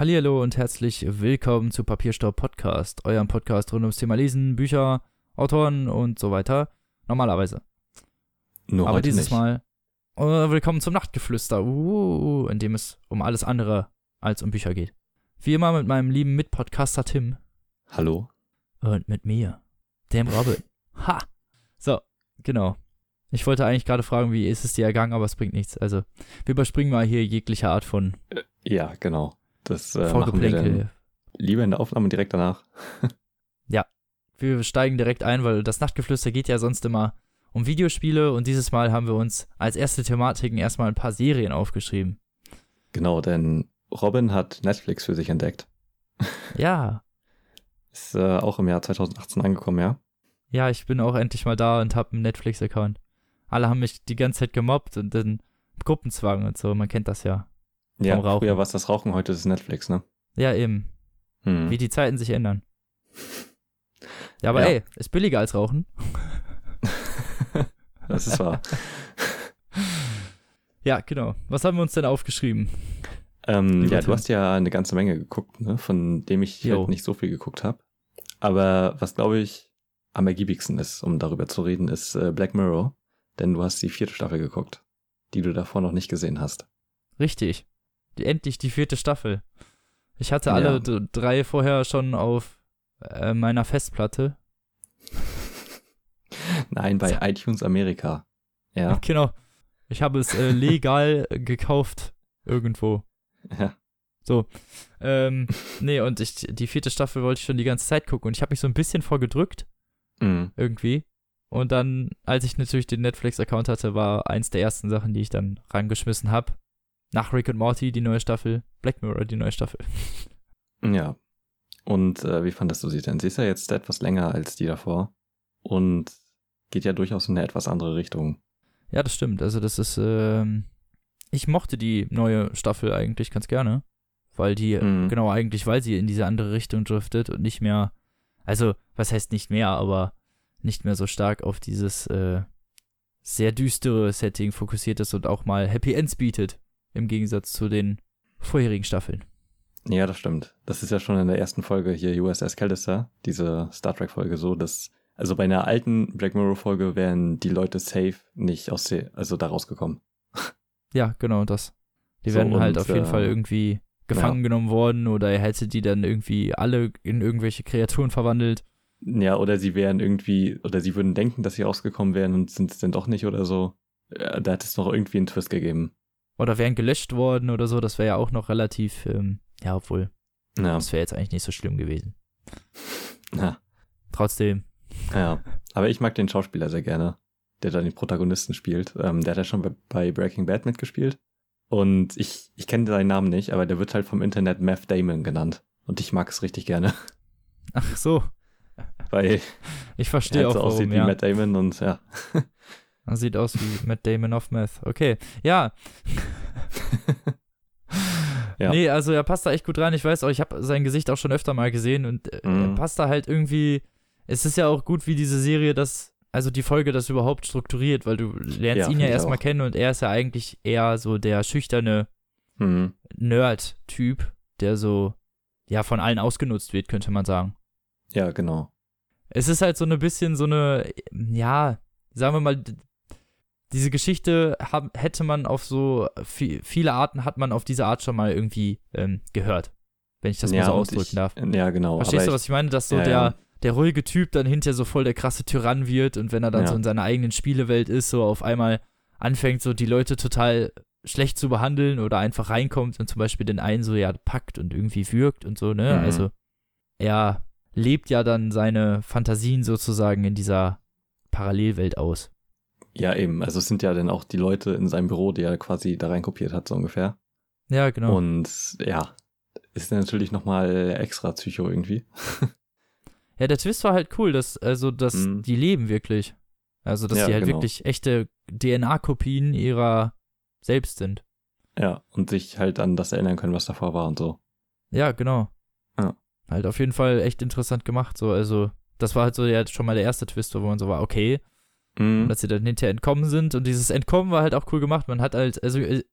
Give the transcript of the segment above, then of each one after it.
Hallihallo und herzlich willkommen zu Papierstaub Podcast, eurem Podcast rund ums Thema Lesen, Bücher, Autoren und so weiter. Normalerweise. Nur Aber dieses nicht. Mal äh, willkommen zum Nachtgeflüster, uh, in dem es um alles andere als um Bücher geht. Wie immer mit meinem lieben Mitpodcaster Tim Hallo? und mit mir, dem Robin. Ha! So, genau. Ich wollte eigentlich gerade fragen, wie ist es dir ergangen, aber es bringt nichts. Also, wir überspringen mal hier jegliche Art von Ja, genau. Das äh, Vorgeplänkel. lieber in der Aufnahme direkt danach. Wir steigen direkt ein, weil das Nachtgeflüster geht ja sonst immer um Videospiele und dieses Mal haben wir uns als erste Thematiken erstmal ein paar Serien aufgeschrieben. Genau, denn Robin hat Netflix für sich entdeckt. Ja, Ist äh, auch im Jahr 2018 angekommen, ja? ja, ich bin auch endlich mal da und habe einen Netflix-Account. Alle haben mich die ganze Zeit gemobbt und dann Gruppenzwang und so, man kennt das ja. Ja, Rauchen. früher war es das Rauchen, heute ist es Netflix, ne? Ja, eben, Hm. wie die Zeiten sich ändern. Ja, aber Ja. ey, ist billiger als Rauchen. das ist wahr. Ja, genau. Was haben wir uns denn aufgeschrieben? ähm, ja, du hast ja eine ganze Menge geguckt, ne? Von dem ich Jo. halt nicht so viel geguckt habe. Aber was, glaube ich, am ergiebigsten ist, um darüber zu reden, ist äh, Black Mirror. Denn du hast die vierte Staffel geguckt, die du davor noch nicht gesehen hast. Richtig. Endlich die vierte Staffel. Ich hatte Ja. alle d- drei vorher schon auf äh, meiner Festplatte. Nein, bei iTunes Amerika. Ja, Genau. Ich habe es äh, legal gekauft irgendwo. ja. Ähm, nee, und ich, die vierte Staffel wollte ich schon die ganze Zeit gucken und ich habe mich so ein bisschen vorgedrückt, Mhm. irgendwie. Und dann, als ich natürlich den Netflix-Account hatte, war eins der ersten Sachen, die ich dann rangeschmissen habe. Nach Rick und Morty die neue Staffel, Black Mirror die neue Staffel. Ja. Und äh, wie fandest du sie denn? Sie ist ja jetzt etwas länger als die davor und geht ja durchaus in eine etwas andere Richtung. Ja, das stimmt. Also das ist, ähm, ich mochte die neue Staffel eigentlich ganz gerne, weil die, Mhm. genau eigentlich, weil sie in diese andere Richtung driftet und nicht mehr, also was heißt nicht mehr, aber nicht mehr so stark auf dieses äh, sehr düstere Setting fokussiert ist und auch mal Happy Ends bietet, im Gegensatz zu den vorherigen Staffeln. Ja, das stimmt. Das ist ja schon in der ersten Folge hier USS Callister, diese Star Trek Folge so, dass also bei einer alten Black Mirror Folge wären die Leute safe nicht aus der, also da rausgekommen. Ja, genau das. Die So, werden halt auf jeden äh, Fall irgendwie gefangen genommen worden oder er hätte die dann irgendwie alle in irgendwelche Kreaturen verwandelt. Ja, oder sie wären irgendwie, oder sie würden denken, dass sie rausgekommen wären und sind es denn doch nicht oder so. Ja, da hat es noch irgendwie einen Twist gegeben. Oder wären gelöscht worden oder so, das wäre ja auch noch relativ, ähm, ja, obwohl, Ja, das wäre jetzt eigentlich nicht so schlimm gewesen. ja, Trotzdem, ja. Aber ich mag den Schauspieler sehr gerne, der da den Protagonisten spielt. Ähm, der hat ja schon bei, Breaking Bad mitgespielt. Und ich, ich kenne seinen Namen nicht, aber der wird halt vom Internet Matt Damon genannt. Und ich mag es richtig gerne, ach so, weil ich er verstehe halt auch, so aussieht warum, wie ja. Matt Damon und ja. Er sieht aus wie Matt Damon of Meth. Okay, ja. Ja. Nee, also er passt da echt gut rein. Ich weiß auch, ich habe sein Gesicht auch schon öfter mal gesehen und äh, er Mhm. passt da halt irgendwie. Es ist ja auch gut, wie diese Serie das, also die Folge das überhaupt strukturiert, weil du lernst Ja, ihn ja erstmal kennen und er ist ja eigentlich eher so der schüchterne Hm. Nerd-Typ, der so, ja, von allen ausgenutzt wird, könnte man sagen. Ja, genau. Es ist halt so ein bisschen so eine, ja, sagen wir mal, diese Geschichte hab, hätte man auf so vi- viele Arten hat man auf diese Art schon mal irgendwie ähm, gehört, wenn ich das mal ja, so und ausdrücken ich, darf. Ja, genau. Verstehst du, was ich meine? Dass so Ja, der, ja. der ruhige Typ dann hinterher so voll der krasse Tyrann wird und wenn er dann so in seiner eigenen Spielewelt ist, so auf einmal anfängt, so die Leute total schlecht zu behandeln oder einfach reinkommt und zum Beispiel den einen so ja packt und irgendwie würgt und so, ne? Mhm. Also er lebt ja dann seine Fantasien sozusagen in dieser Parallelwelt aus. Ja, eben. Also es sind ja dann auch die Leute in seinem Büro, die er quasi da reinkopiert hat, so ungefähr. Ja, genau. Und ja, ist natürlich nochmal extra Psycho irgendwie. ja, der Twist war halt cool, dass, also, dass Mhm. die leben wirklich. Also, dass Ja, die halt genau. wirklich echte DNA-Kopien ihrer selbst sind. Ja, und sich halt an das erinnern können, was davor war und so. Ja, genau. Ja. Halt auf jeden Fall echt interessant gemacht, so, also, das war halt so ja schon mal der erste Twist, wo man so war, okay, Mhm. dass sie dann hinterher entkommen sind. Und dieses Entkommen war halt auch cool gemacht. Man hat halt, also äh,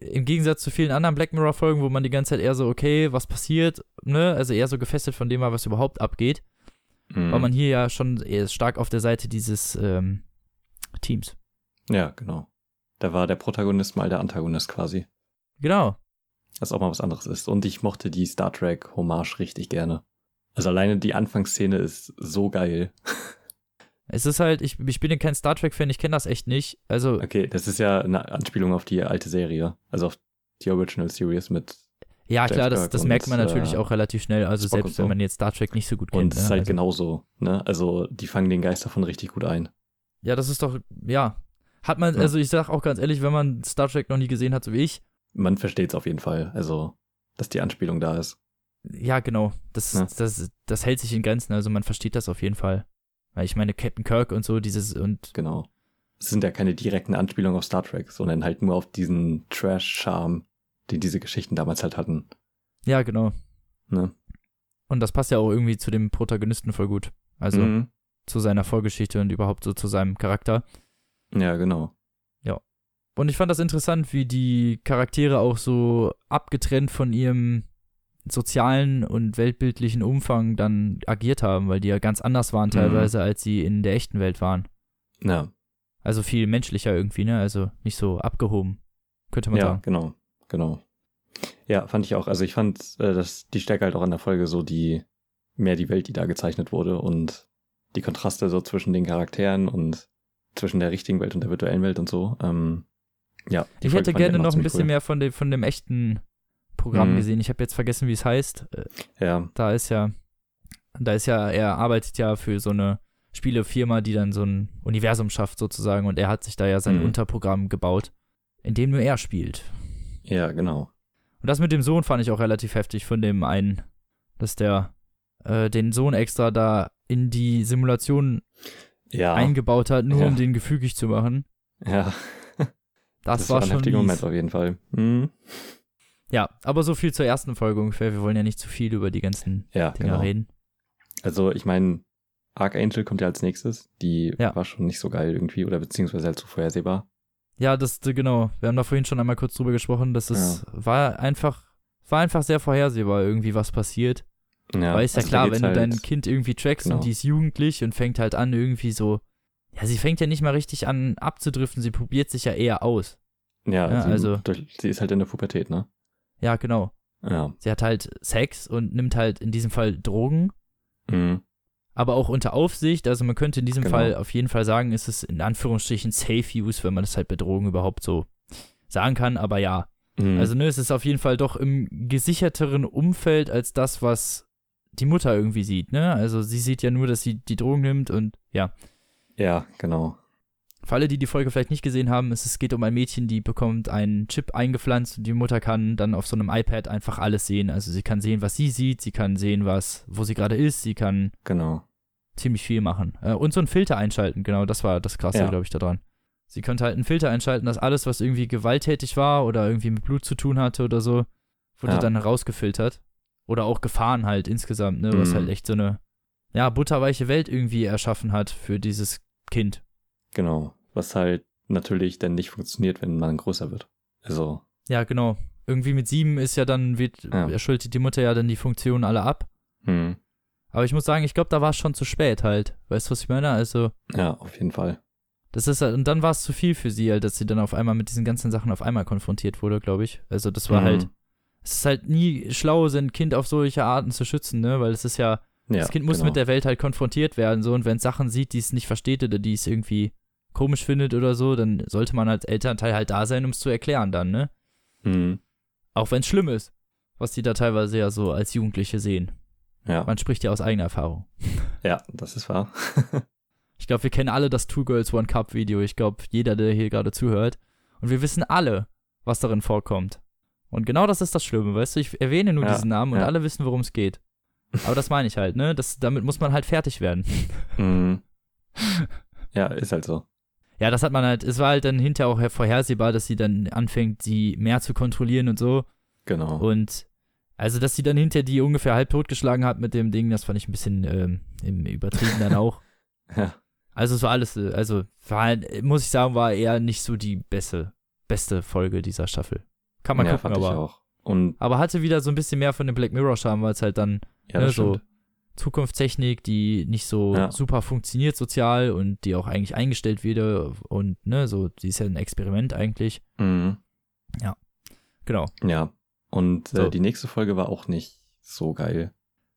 im Gegensatz zu vielen anderen Black Mirror-Folgen, wo man die ganze Zeit eher so, okay, was passiert, ne? Also eher so gefesselt von dem war, was überhaupt abgeht. Mhm. War man hier ja schon eher stark auf der Seite dieses ähm, Teams. Ja, genau. Da war der Protagonist mal der Antagonist quasi. Genau. Was auch mal was anderes ist. Und ich mochte die Star Trek Hommage richtig gerne. Also alleine die Anfangsszene ist so geil. Es ist halt, ich, ich bin ja kein Star Trek-Fan, ich kenne das echt nicht. Also, Okay, das ist ja eine Anspielung auf die alte Serie. Also auf die Original Series mit. ja, James klar, das, das und, merkt man natürlich äh, auch relativ schnell. Also, Spock selbst so. wenn man jetzt Star Trek nicht so gut kennt. Und es ist ne? halt also, genauso. Ne? Also die fangen den Geist davon richtig gut ein. Ja, das ist doch, ja. Hat man, Ja. also ich sag auch ganz ehrlich, wenn man Star Trek noch nie gesehen hat, so wie ich, Man versteht es auf jeden Fall. Also, dass die Anspielung da ist. ja, genau. Das, Ja. das, das hält sich in Grenzen, also man versteht das auf jeden Fall. Weil ich meine, Captain Kirk und so, dieses und Genau. Es sind ja keine direkten Anspielungen auf Star Trek, sondern halt nur auf diesen Trash-Charme, den diese Geschichten damals halt hatten. ja, genau. Ne? Und das passt ja auch irgendwie zu dem Protagonisten voll gut. Also Mhm. zu seiner Vorgeschichte und überhaupt so zu seinem Charakter. Ja, genau. Und ich fand das interessant, wie die Charaktere auch so abgetrennt von ihrem sozialen und weltbildlichen Umfang dann agiert haben, weil die ja ganz anders waren Mhm. teilweise, als sie in der echten Welt waren. Ja, Also viel menschlicher irgendwie, ne? Also nicht so abgehoben, könnte man ja sagen. genau. Genau. Ja, fand ich auch. Also ich fand, äh, dass die Stärke halt auch an der Folge so die, mehr die Welt, die da gezeichnet wurde und die Kontraste so zwischen den Charakteren und zwischen der richtigen Welt und der virtuellen Welt und so. Ähm, ja. Ich Folge hätte gerne noch ein bisschen cool. mehr von dem, von dem echten Programm Mhm. gesehen. Ich habe jetzt vergessen, wie es heißt. Äh, Ja, Da ist ja, da ist ja, er arbeitet ja für so eine Spielefirma, die dann so ein Universum schafft sozusagen und er hat sich da ja sein Mhm. Unterprogramm gebaut, in dem nur er spielt. ja, genau. Und das mit dem Sohn fand ich auch relativ heftig von dem einen, dass der äh, den Sohn extra da in die Simulation Ja, eingebaut hat, nur Ja. um den gefügig zu machen. ja. Das, war war ein schon heftiger. Moment auf jeden Fall. Mhm. Ja, aber so viel zur ersten Folge ungefähr. Wir wollen ja nicht zu viel über die ganzen Ja, Dinger genau. reden. Also ich meine, Archangel kommt ja als nächstes. Die Ja. war schon nicht so geil irgendwie oder beziehungsweise halt so vorhersehbar. Ja, das, genau. Wir haben da vorhin schon einmal kurz drüber gesprochen, dass es war einfach, war einfach sehr vorhersehbar irgendwie, was passiert. Ja, Weil ist ja also da klar, wenn du halt, dein Kind irgendwie trackst Genau. und die ist jugendlich und fängt halt an irgendwie so, ja, sie fängt ja nicht mal richtig an abzudriften, sie probiert sich ja eher aus. Ja, Ja, sie, also- durch, sie ist halt in der Pubertät, ne? Ja, genau. Ja. Sie hat halt Sex und nimmt halt in diesem Fall Drogen, Mhm. aber auch unter Aufsicht. Also man könnte in diesem Genau. Fall auf jeden Fall sagen, ist es in Anführungsstrichen Safe Use, wenn man das halt bei Drogen überhaupt so sagen kann. Aber ja, Mhm. Also, ne, es ist auf jeden Fall doch im gesicherteren Umfeld als das, was die Mutter irgendwie sieht, ne? Also, sie sieht ja nur, dass sie die Drogen nimmt und ja. ja, genau. Für alle, die die Folge vielleicht nicht gesehen haben, es, geht um ein Mädchen, die bekommt einen Chip eingepflanzt und die Mutter kann dann auf so einem iPad einfach alles sehen. Also, sie kann sehen, was sie sieht, sie kann sehen, was, wo sie gerade ist, sie kann Genau. ziemlich viel machen. Äh, und so einen Filter einschalten, genau, das war das Krasse, Ja. glaube ich, daran. Sie könnte halt einen Filter einschalten, dass alles, was irgendwie gewalttätig war oder irgendwie mit Blut zu tun hatte oder so, wurde Ja. dann herausgefiltert. Oder auch Gefahren halt insgesamt, ne, was Mhm. halt echt so eine, ja, butterweiche Welt irgendwie erschaffen hat für dieses Kind. Genau. Was halt natürlich dann nicht funktioniert, wenn man größer wird. Also, Ja, genau. Irgendwie mit sieben ist ja dann, wird, Ja. erschuldet die Mutter ja dann die Funktionen alle ab. hm. Aber ich muss sagen, ich glaube, da war es schon zu spät halt. Weißt du, was ich meine? Also, ja, auf jeden Fall. Das ist halt, und dann war es zu viel für sie, halt, dass sie dann auf einmal mit diesen ganzen Sachen auf einmal konfrontiert wurde, glaube ich. Also das war Mhm. halt, es ist halt nie schlau, sein Kind auf solche Arten zu schützen, ne? Weil es ist ja, Ja, das Kind muss genau. mit der Welt halt konfrontiert werden, so, und wenn es Sachen sieht, die es nicht versteht oder die es irgendwie komisch findet oder so, dann sollte man als Elternteil halt da sein, um es zu erklären dann, ne? Mhm. Auch wenn es schlimm ist, was die da teilweise ja so als Jugendliche sehen. Ja. Man spricht ja aus eigener Erfahrung. ja, das ist wahr. Ich glaube, wir kennen alle das Two Girls One Cup Video. Ich glaube, jeder, der hier gerade zuhört. Und wir wissen alle, was darin vorkommt. Und genau das ist das Schlimme, weißt du? Ich erwähne nur Ja, diesen Namen und ja. alle wissen, worum es geht. Aber das meine ich halt, ne? Das, damit muss man halt fertig werden. mhm. Ja, ist halt so. Ja, das hat man halt, es war halt dann hinterher auch vorhersehbar, dass sie dann anfängt, sie mehr zu kontrollieren und so. Genau. Und also, dass sie dann hinterher die ungefähr halb totgeschlagen hat mit dem Ding, das fand ich ein bisschen ähm, im Übertrieben dann auch. ja. Also es war alles, äh, also war, halt, muss ich sagen, war eher nicht so die beste, beste Folge dieser Staffel. Kann man ja, gucken, fand ich aber, auch. Und aber hatte wieder so ein bisschen mehr von dem Black Mirror Charme, weil es halt dann ja, ne, so stimmt. Zukunftstechnik, die nicht so Ja. super funktioniert sozial und die auch eigentlich eingestellt wird und ne, so, die ist ja ein Experiment eigentlich. Mhm. Genau. Ja. Und So. äh, die nächste Folge war auch nicht so geil.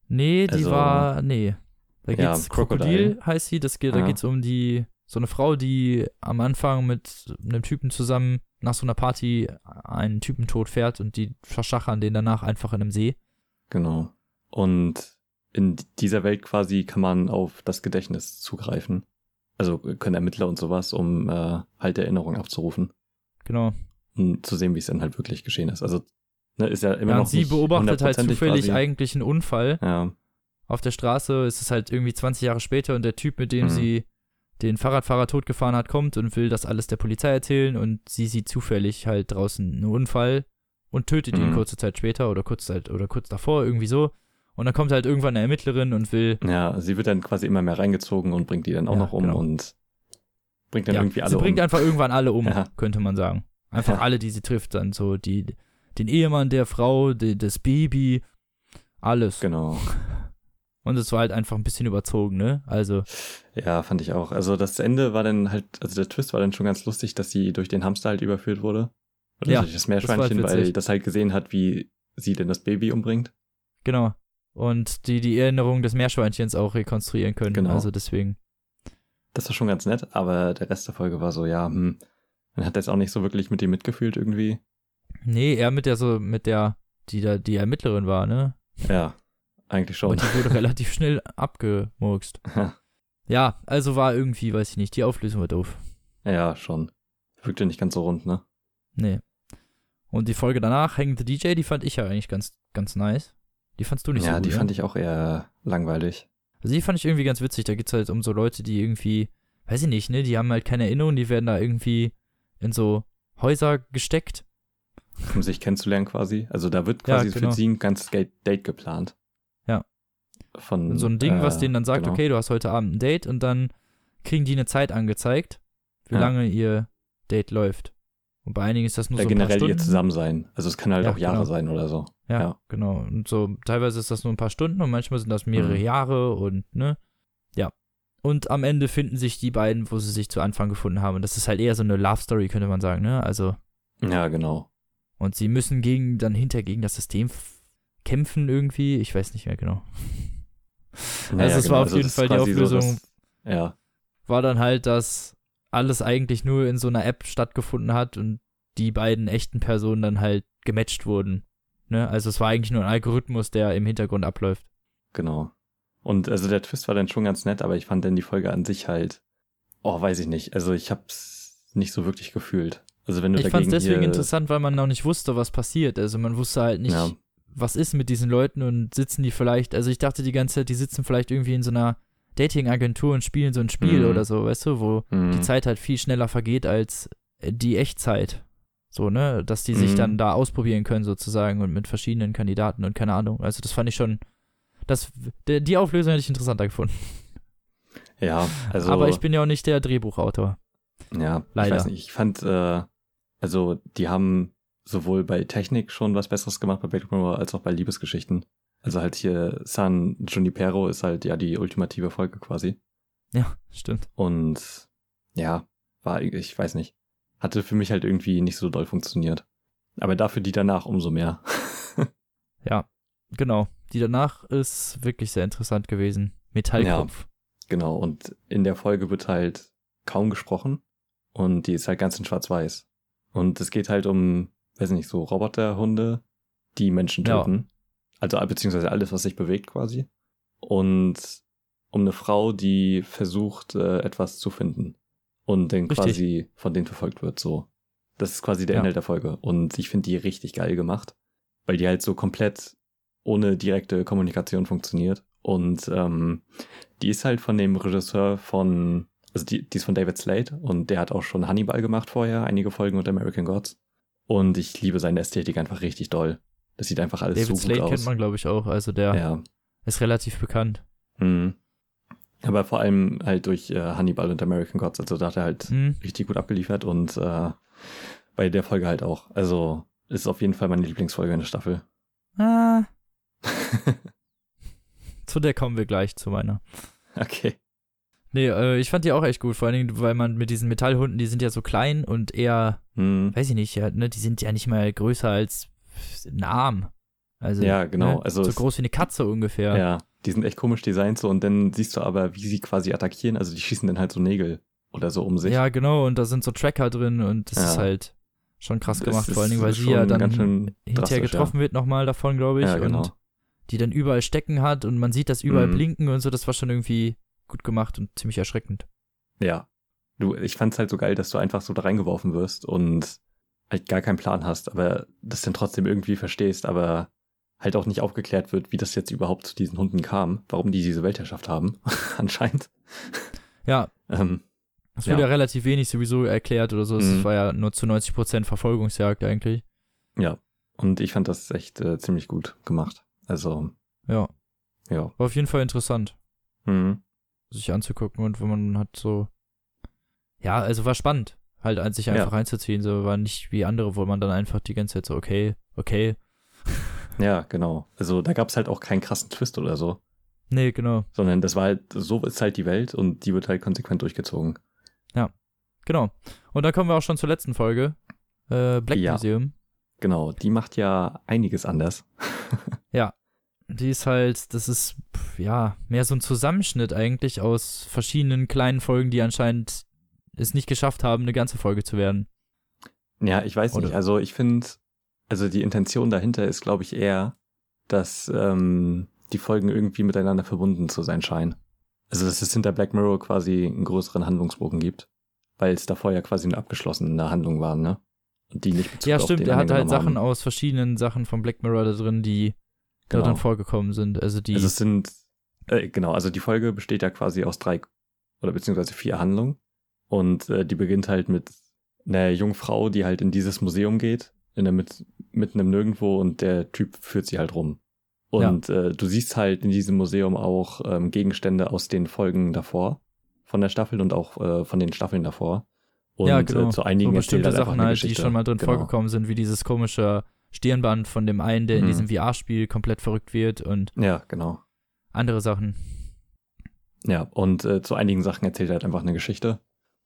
Nee, die Also, war, nee. Da ja, geht's, Crocodile. Krokodil heißt sie, das geht, da Ja. geht's um die, so eine Frau, die am Anfang mit einem Typen zusammen nach so einer Party einen Typen tot fährt und die verschachern den danach einfach in einem See. Genau. Und in dieser Welt quasi kann man auf das Gedächtnis zugreifen. Also können Ermittler und sowas, um äh, halt Erinnerungen abzurufen Genau. und zu sehen, wie es dann halt wirklich geschehen ist. Also ne, ist ja immer Ja, noch und sie beobachtet halt zufällig quasi. eigentlich einen Unfall Ja, auf der Straße. Es ist halt irgendwie 20 Jahre später und der Typ, mit dem Mhm. sie den Fahrradfahrer totgefahren hat, kommt und will das alles der Polizei erzählen und sie sieht zufällig halt draußen einen Unfall und tötet ihn Mhm. kurze Zeit später oder kurz oder kurz davor irgendwie so. Und dann kommt halt irgendwann eine Ermittlerin und will ja, sie wird dann quasi immer mehr reingezogen und bringt die dann auch Ja, noch um genau. und bringt dann ja, irgendwie alle sie bringt um. einfach irgendwann alle um, Ja. könnte man sagen. Einfach alle, die sie trifft, dann so die den Ehemann der Frau, die, das Baby, alles. Genau. Und es war halt einfach ein bisschen überzogen, ne? Also, Ja, fand ich auch. Also das Ende war dann halt, also der Twist war dann schon ganz lustig, dass sie durch den Hamster halt überführt wurde. Oder Ja, durch das das halt Meerschweinchen, weil witzig. das halt gesehen hat, wie sie denn das Baby umbringt. genau. Und die die Erinnerung des Meerschweinchens auch rekonstruieren können. Genau. Also deswegen. Das war schon ganz nett, aber der Rest der Folge war so, ja, hm, man hat jetzt auch nicht so wirklich mit ihm mitgefühlt irgendwie. Nee, er mit der so, mit der, die da die Ermittlerin war, ne? Ja, eigentlich schon. Und die wurde relativ schnell abgemurkst. Ja, also war irgendwie, weiß ich nicht, die Auflösung war doof. ja, schon. Wirkte nicht ganz so rund, ne? Nee. Und die Folge danach, Hang the DJ, die fand ich ja eigentlich ganz, ganz nice. Die fandst du nicht ja, so gut, die ne? fand ich auch eher langweilig. Also die fand ich irgendwie ganz witzig. Da geht's halt um so Leute, die irgendwie, weiß ich nicht, ne, die haben halt keine Erinnerung, die werden da irgendwie in so Häuser gesteckt. um sich kennenzulernen quasi. Also da wird Ja, quasi genau. für sie ein ganzes Date geplant. Ja. Von, so ein Ding, was äh, denen dann sagt, genau. okay, du hast heute Abend ein Date und dann kriegen die eine Zeit angezeigt, wie Ja. lange ihr Date läuft. Und bei einigen ist das nur Ja, so ein paar generell ihr Stunden. Zusammensein. Also es kann halt Ja, auch Jahre genau. sein oder so. Ja, ja. genau. Und so teilweise ist das nur ein paar Stunden und manchmal sind das mehrere Mhm. Jahre und ne, ja. Und am Ende finden sich die beiden, wo sie sich zu Anfang gefunden haben. Und das ist halt eher so eine Love Story, könnte man sagen, ne? Also Ja, genau. Und sie müssen gegen, dann hinter gegen das System kämpfen irgendwie. Ich weiß nicht mehr genau. Ja, Also es genau. war auf jeden das ist Fall die quasi so, Auflösung. dass- ja, War dann halt, dass alles eigentlich nur in so einer App stattgefunden hat und die beiden echten Personen dann halt gematcht wurden. Ne? Also es war eigentlich nur ein Algorithmus, der im Hintergrund abläuft. genau. Und also der Twist war dann schon ganz nett, aber ich fand dann die Folge an sich halt, oh, weiß ich nicht. Also ich hab's nicht so wirklich gefühlt. Also wenn du Ich fand es deswegen interessant, weil man noch nicht wusste, was passiert. Also man wusste halt nicht, Ja. was ist mit diesen Leuten und sitzen die vielleicht, also ich dachte die ganze Zeit, die sitzen vielleicht irgendwie in so einer Dating-Agentur und spielen so ein Spiel Mhm. oder so, weißt du, wo Mhm. die Zeit halt viel schneller vergeht als die Echtzeit. So, ne? Dass die sich Mhm. dann da ausprobieren können, sozusagen, und mit verschiedenen Kandidaten und keine Ahnung. Also, das fand ich schon. Das, die Auflösung hätte ich interessanter gefunden. Ja, also. Aber ich bin ja auch nicht der Drehbuchautor. Ja, Leider. ich weiß nicht. Ich fand, äh, also die haben sowohl bei Technik schon was Besseres gemacht bei Black Mirror als auch bei Liebesgeschichten. Also halt hier San Junipero ist halt ja die ultimative Folge quasi. Ja, stimmt. Und ja, war, ich weiß nicht. Hatte für mich halt irgendwie nicht so doll funktioniert. Aber dafür die danach umso mehr. Ja, genau. Die danach ist wirklich sehr interessant gewesen. Metallkopf. Genau, und in der Folge wird halt kaum gesprochen und die ist halt ganz in schwarz-weiß. Und es geht halt um, weiß nicht, so Roboterhunde, die Menschen Ja. töten. Also beziehungsweise alles, was sich bewegt quasi. Und um eine Frau, die versucht, äh, etwas zu finden. Und dann Richtig. quasi von denen verfolgt wird, so. Das ist quasi der Ja. Inhalt der Folge. Und ich finde die richtig geil gemacht. Weil die halt so komplett ohne direkte Kommunikation funktioniert. Und ähm, die ist halt von dem Regisseur von, also die, die ist von David Slade und der hat auch schon Hannibal gemacht vorher, einige Folgen und American Gods. Und ich liebe seine Ästhetik einfach richtig doll. Das sieht einfach alles David so gut Slade aus. kennt man, glaube ich, auch. Also der ja. ist relativ bekannt. Mhm. Aber vor allem halt durch äh, Hannibal und American Gods. Also da hat er halt Hm. richtig gut abgeliefert und äh, bei der Folge halt auch. Also ist auf jeden Fall meine Lieblingsfolge in der Staffel. Ah, zu der kommen wir gleich, zu meiner. okay. Nee, äh, ich fand die auch echt gut, vor allen Dingen, weil man mit diesen Metallhunden, die sind ja so klein und eher, Hm. weiß ich nicht, ja, ne, die sind ja nicht mal größer als ein Arm. Also, Ja, genau, Ne, also so es- groß wie eine Katze ungefähr. Ja, die sind echt komisch designt so und dann siehst du aber, wie sie quasi attackieren. Also die schießen dann halt so Nägel oder so um sich. Ja, genau, und da sind so Tracker drin und das Ja. ist halt schon krass gemacht, vor allen Dingen, weil sie ja dann hinterher getroffen wird nochmal davon, glaube ich, Ja, genau. und die dann überall stecken hat und man sieht das überall Mhm. blinken und so, das war schon irgendwie gut gemacht und ziemlich erschreckend. Ja. Du, ich fand's halt so geil, dass du einfach so da reingeworfen wirst und halt gar keinen Plan hast, aber das dann trotzdem irgendwie verstehst, aber halt auch nicht aufgeklärt wird, wie das jetzt überhaupt zu diesen Hunden kam, warum die diese Weltherrschaft haben, anscheinend. Ja, Ähm, es Ja. wurde ja relativ wenig sowieso erklärt oder so, es Mhm. war ja nur zu 90% Verfolgungsjagd eigentlich. ja. Und ich fand das echt äh, ziemlich gut gemacht. Also, Ja, ja. war auf jeden Fall interessant. Mhm. sich anzugucken und wenn man hat so ja, also war spannend, halt an sich Ja. einfach reinzuziehen, so war nicht wie andere, wo man dann einfach die ganze Zeit so okay, okay. Ja, genau. Also da gab's halt auch keinen krassen Twist oder so. Nee, genau. sondern das war halt, so ist halt die Welt und die wird halt konsequent durchgezogen. Genau. Und dann kommen wir auch schon zur letzten Folge. Äh, Black Ja. Museum. Genau, die macht ja einiges anders. Die ist halt, das ist, ja, mehr so ein Zusammenschnitt eigentlich aus verschiedenen kleinen Folgen, die anscheinend es nicht geschafft haben, eine ganze Folge zu werden. Ja, ich weiß Oder- nicht. Also ich finde, also die Intention dahinter ist, glaube ich, eher, dass ähm, die Folgen irgendwie miteinander verbunden zu sein scheinen. Also dass es hinter Black Mirror quasi einen größeren Handlungsbogen gibt, weil es davor ja quasi eine abgeschlossene Handlung war, ne? Und die nicht Bezug ja, stimmt, er hat halt Sachen haben. aus verschiedenen Sachen von Black Mirror da drin, die da Genau. drin vorgekommen sind. Also die, Also es sind, äh, genau, also die Folge besteht ja quasi aus drei oder beziehungsweise vier Handlungen. Und äh, die beginnt halt mit einer jungen Frau, die halt in dieses Museum geht, in der mit, mitten im Nirgendwo und der Typ führt sie halt rum. Und äh, du siehst halt in diesem Museum auch ähm, Gegenstände aus den Folgen davor von der Staffel und auch äh, von den Staffeln davor. Und ja, genau. äh, zu einigen so bestimmte halt Sachen halt, die schon mal drin Genau. vorgekommen sind, wie dieses komische Stirnband von dem einen, der in Mhm. diesem VR-Spiel komplett verrückt wird und Ja, genau. andere Sachen. Ja, und äh, zu einigen Sachen erzählt er halt einfach eine Geschichte.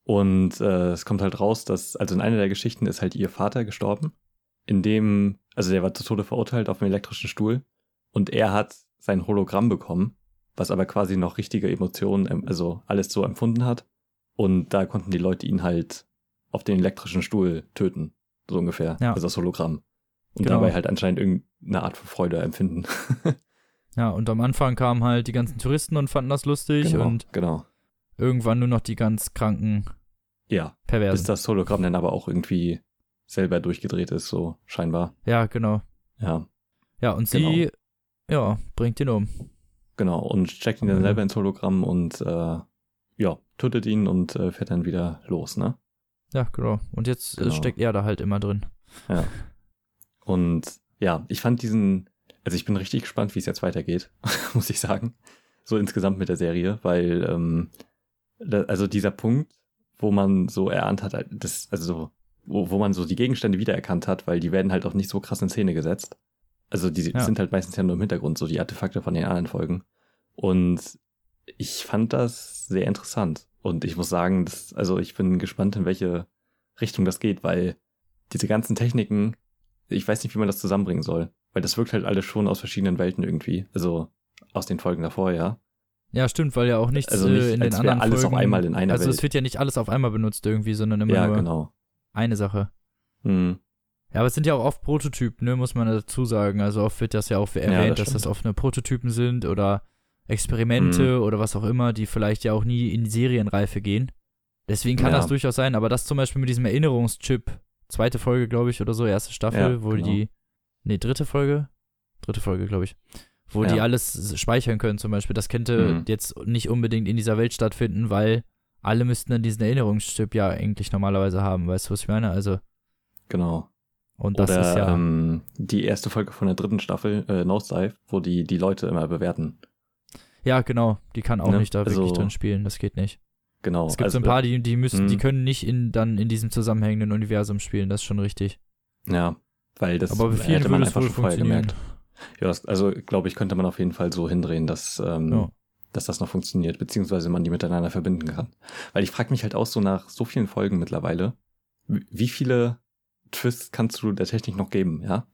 Und äh, es kommt halt raus, dass, also in einer der Geschichten ist halt ihr Vater gestorben, in dem, also der war zu Tode verurteilt auf einem elektrischen Stuhl und er hat sein Hologramm bekommen, was aber quasi noch richtige Emotionen, ähm, also alles so empfunden hat. Und da konnten die Leute ihn halt auf den elektrischen Stuhl töten, so ungefähr, Ja. also das Hologramm. Und Genau. dabei halt anscheinend irgendeine Art von Freude empfinden. Ja, und am Anfang kamen halt die ganzen Touristen und fanden das lustig genau, und genau. irgendwann nur noch die ganz kranken Ja, bis Perversen. das Hologramm dann aber auch irgendwie selber durchgedreht ist, so scheinbar. Ja, genau. Ja, Ja, und sie, ja, bringt ihn um. genau. Und steckt ihn dann Ja. selber ins Hologramm und äh, ja, tötet ihn und äh, fährt dann wieder los, ne? Ja, genau. Und jetzt äh, Genau. steckt er da halt immer drin. Und ja, ich fand diesen, also ich bin richtig gespannt, wie es jetzt weitergeht, muss ich sagen. So insgesamt mit der Serie, weil, ähm, da, also dieser Punkt, wo man so erahnt hat, das, also wo, wo man so die Gegenstände wiedererkannt hat, weil die werden halt auch nicht so krass in Szene gesetzt. Also die Ja. sind halt meistens ja nur im Hintergrund, so die Artefakte von den anderen Folgen. Und ich fand das sehr interessant. Und ich muss sagen, das, also ich bin gespannt, in welche Richtung das geht, weil diese ganzen Techniken, ich weiß nicht, wie man das zusammenbringen soll. Weil das wirkt halt alles schon aus verschiedenen Welten irgendwie. Also aus den Folgen davor, ja. Ja, stimmt, weil ja auch nichts Also nicht, äh, in den anderen alles Folgen. auf einmal in einer also es Welt. wird ja nicht alles auf einmal benutzt irgendwie, sondern immer Ja, nur genau. Eine Sache. Hm. Ja, aber es sind ja auch oft Prototypen, ne, muss man dazu sagen. Also oft wird das ja auch erwähnt, das dass das stimmt. offene Prototypen sind oder Experimente Mhm. oder was auch immer, die vielleicht ja auch nie in die Serienreife gehen. Deswegen kann Ja. das durchaus sein, aber das zum Beispiel mit diesem Erinnerungschip, zweite Folge, glaube ich, oder so, erste Staffel, Ja, wo genau. die, nee, dritte Folge? Dritte Folge, glaube ich. Wo die Ja. alles speichern können zum Beispiel. Das könnte Mhm. jetzt nicht unbedingt in dieser Welt stattfinden, weil alle müssten dann diesen Erinnerungschip ja eigentlich normalerweise haben, weißt du, was ich meine? Also, Genau. und das Oder ist ja. ähm, die erste Folge von der dritten Staffel, äh, Nosedive, wo die die Leute immer bewerten. Ja, genau. Die kann auch Ne? nicht da Also- wirklich drin spielen. Das geht nicht. Genau. Es gibt also, so ein paar, die, die müssen, die Mhm. können nicht in, dann in diesem zusammenhängenden Universum spielen. Das ist schon richtig. Ja, weil das Aber bei vielen hätte man würde es einfach wohl schon vorher funktionieren. gemerkt. Ja, das, also glaube ich, könnte man auf jeden Fall so hindrehen, dass, ähm, Ja. Dass das noch funktioniert, beziehungsweise man die miteinander verbinden kann. Weil ich frage mich halt auch so nach so vielen Folgen mittlerweile, wie viele Twists kannst du der Technik noch geben, ja?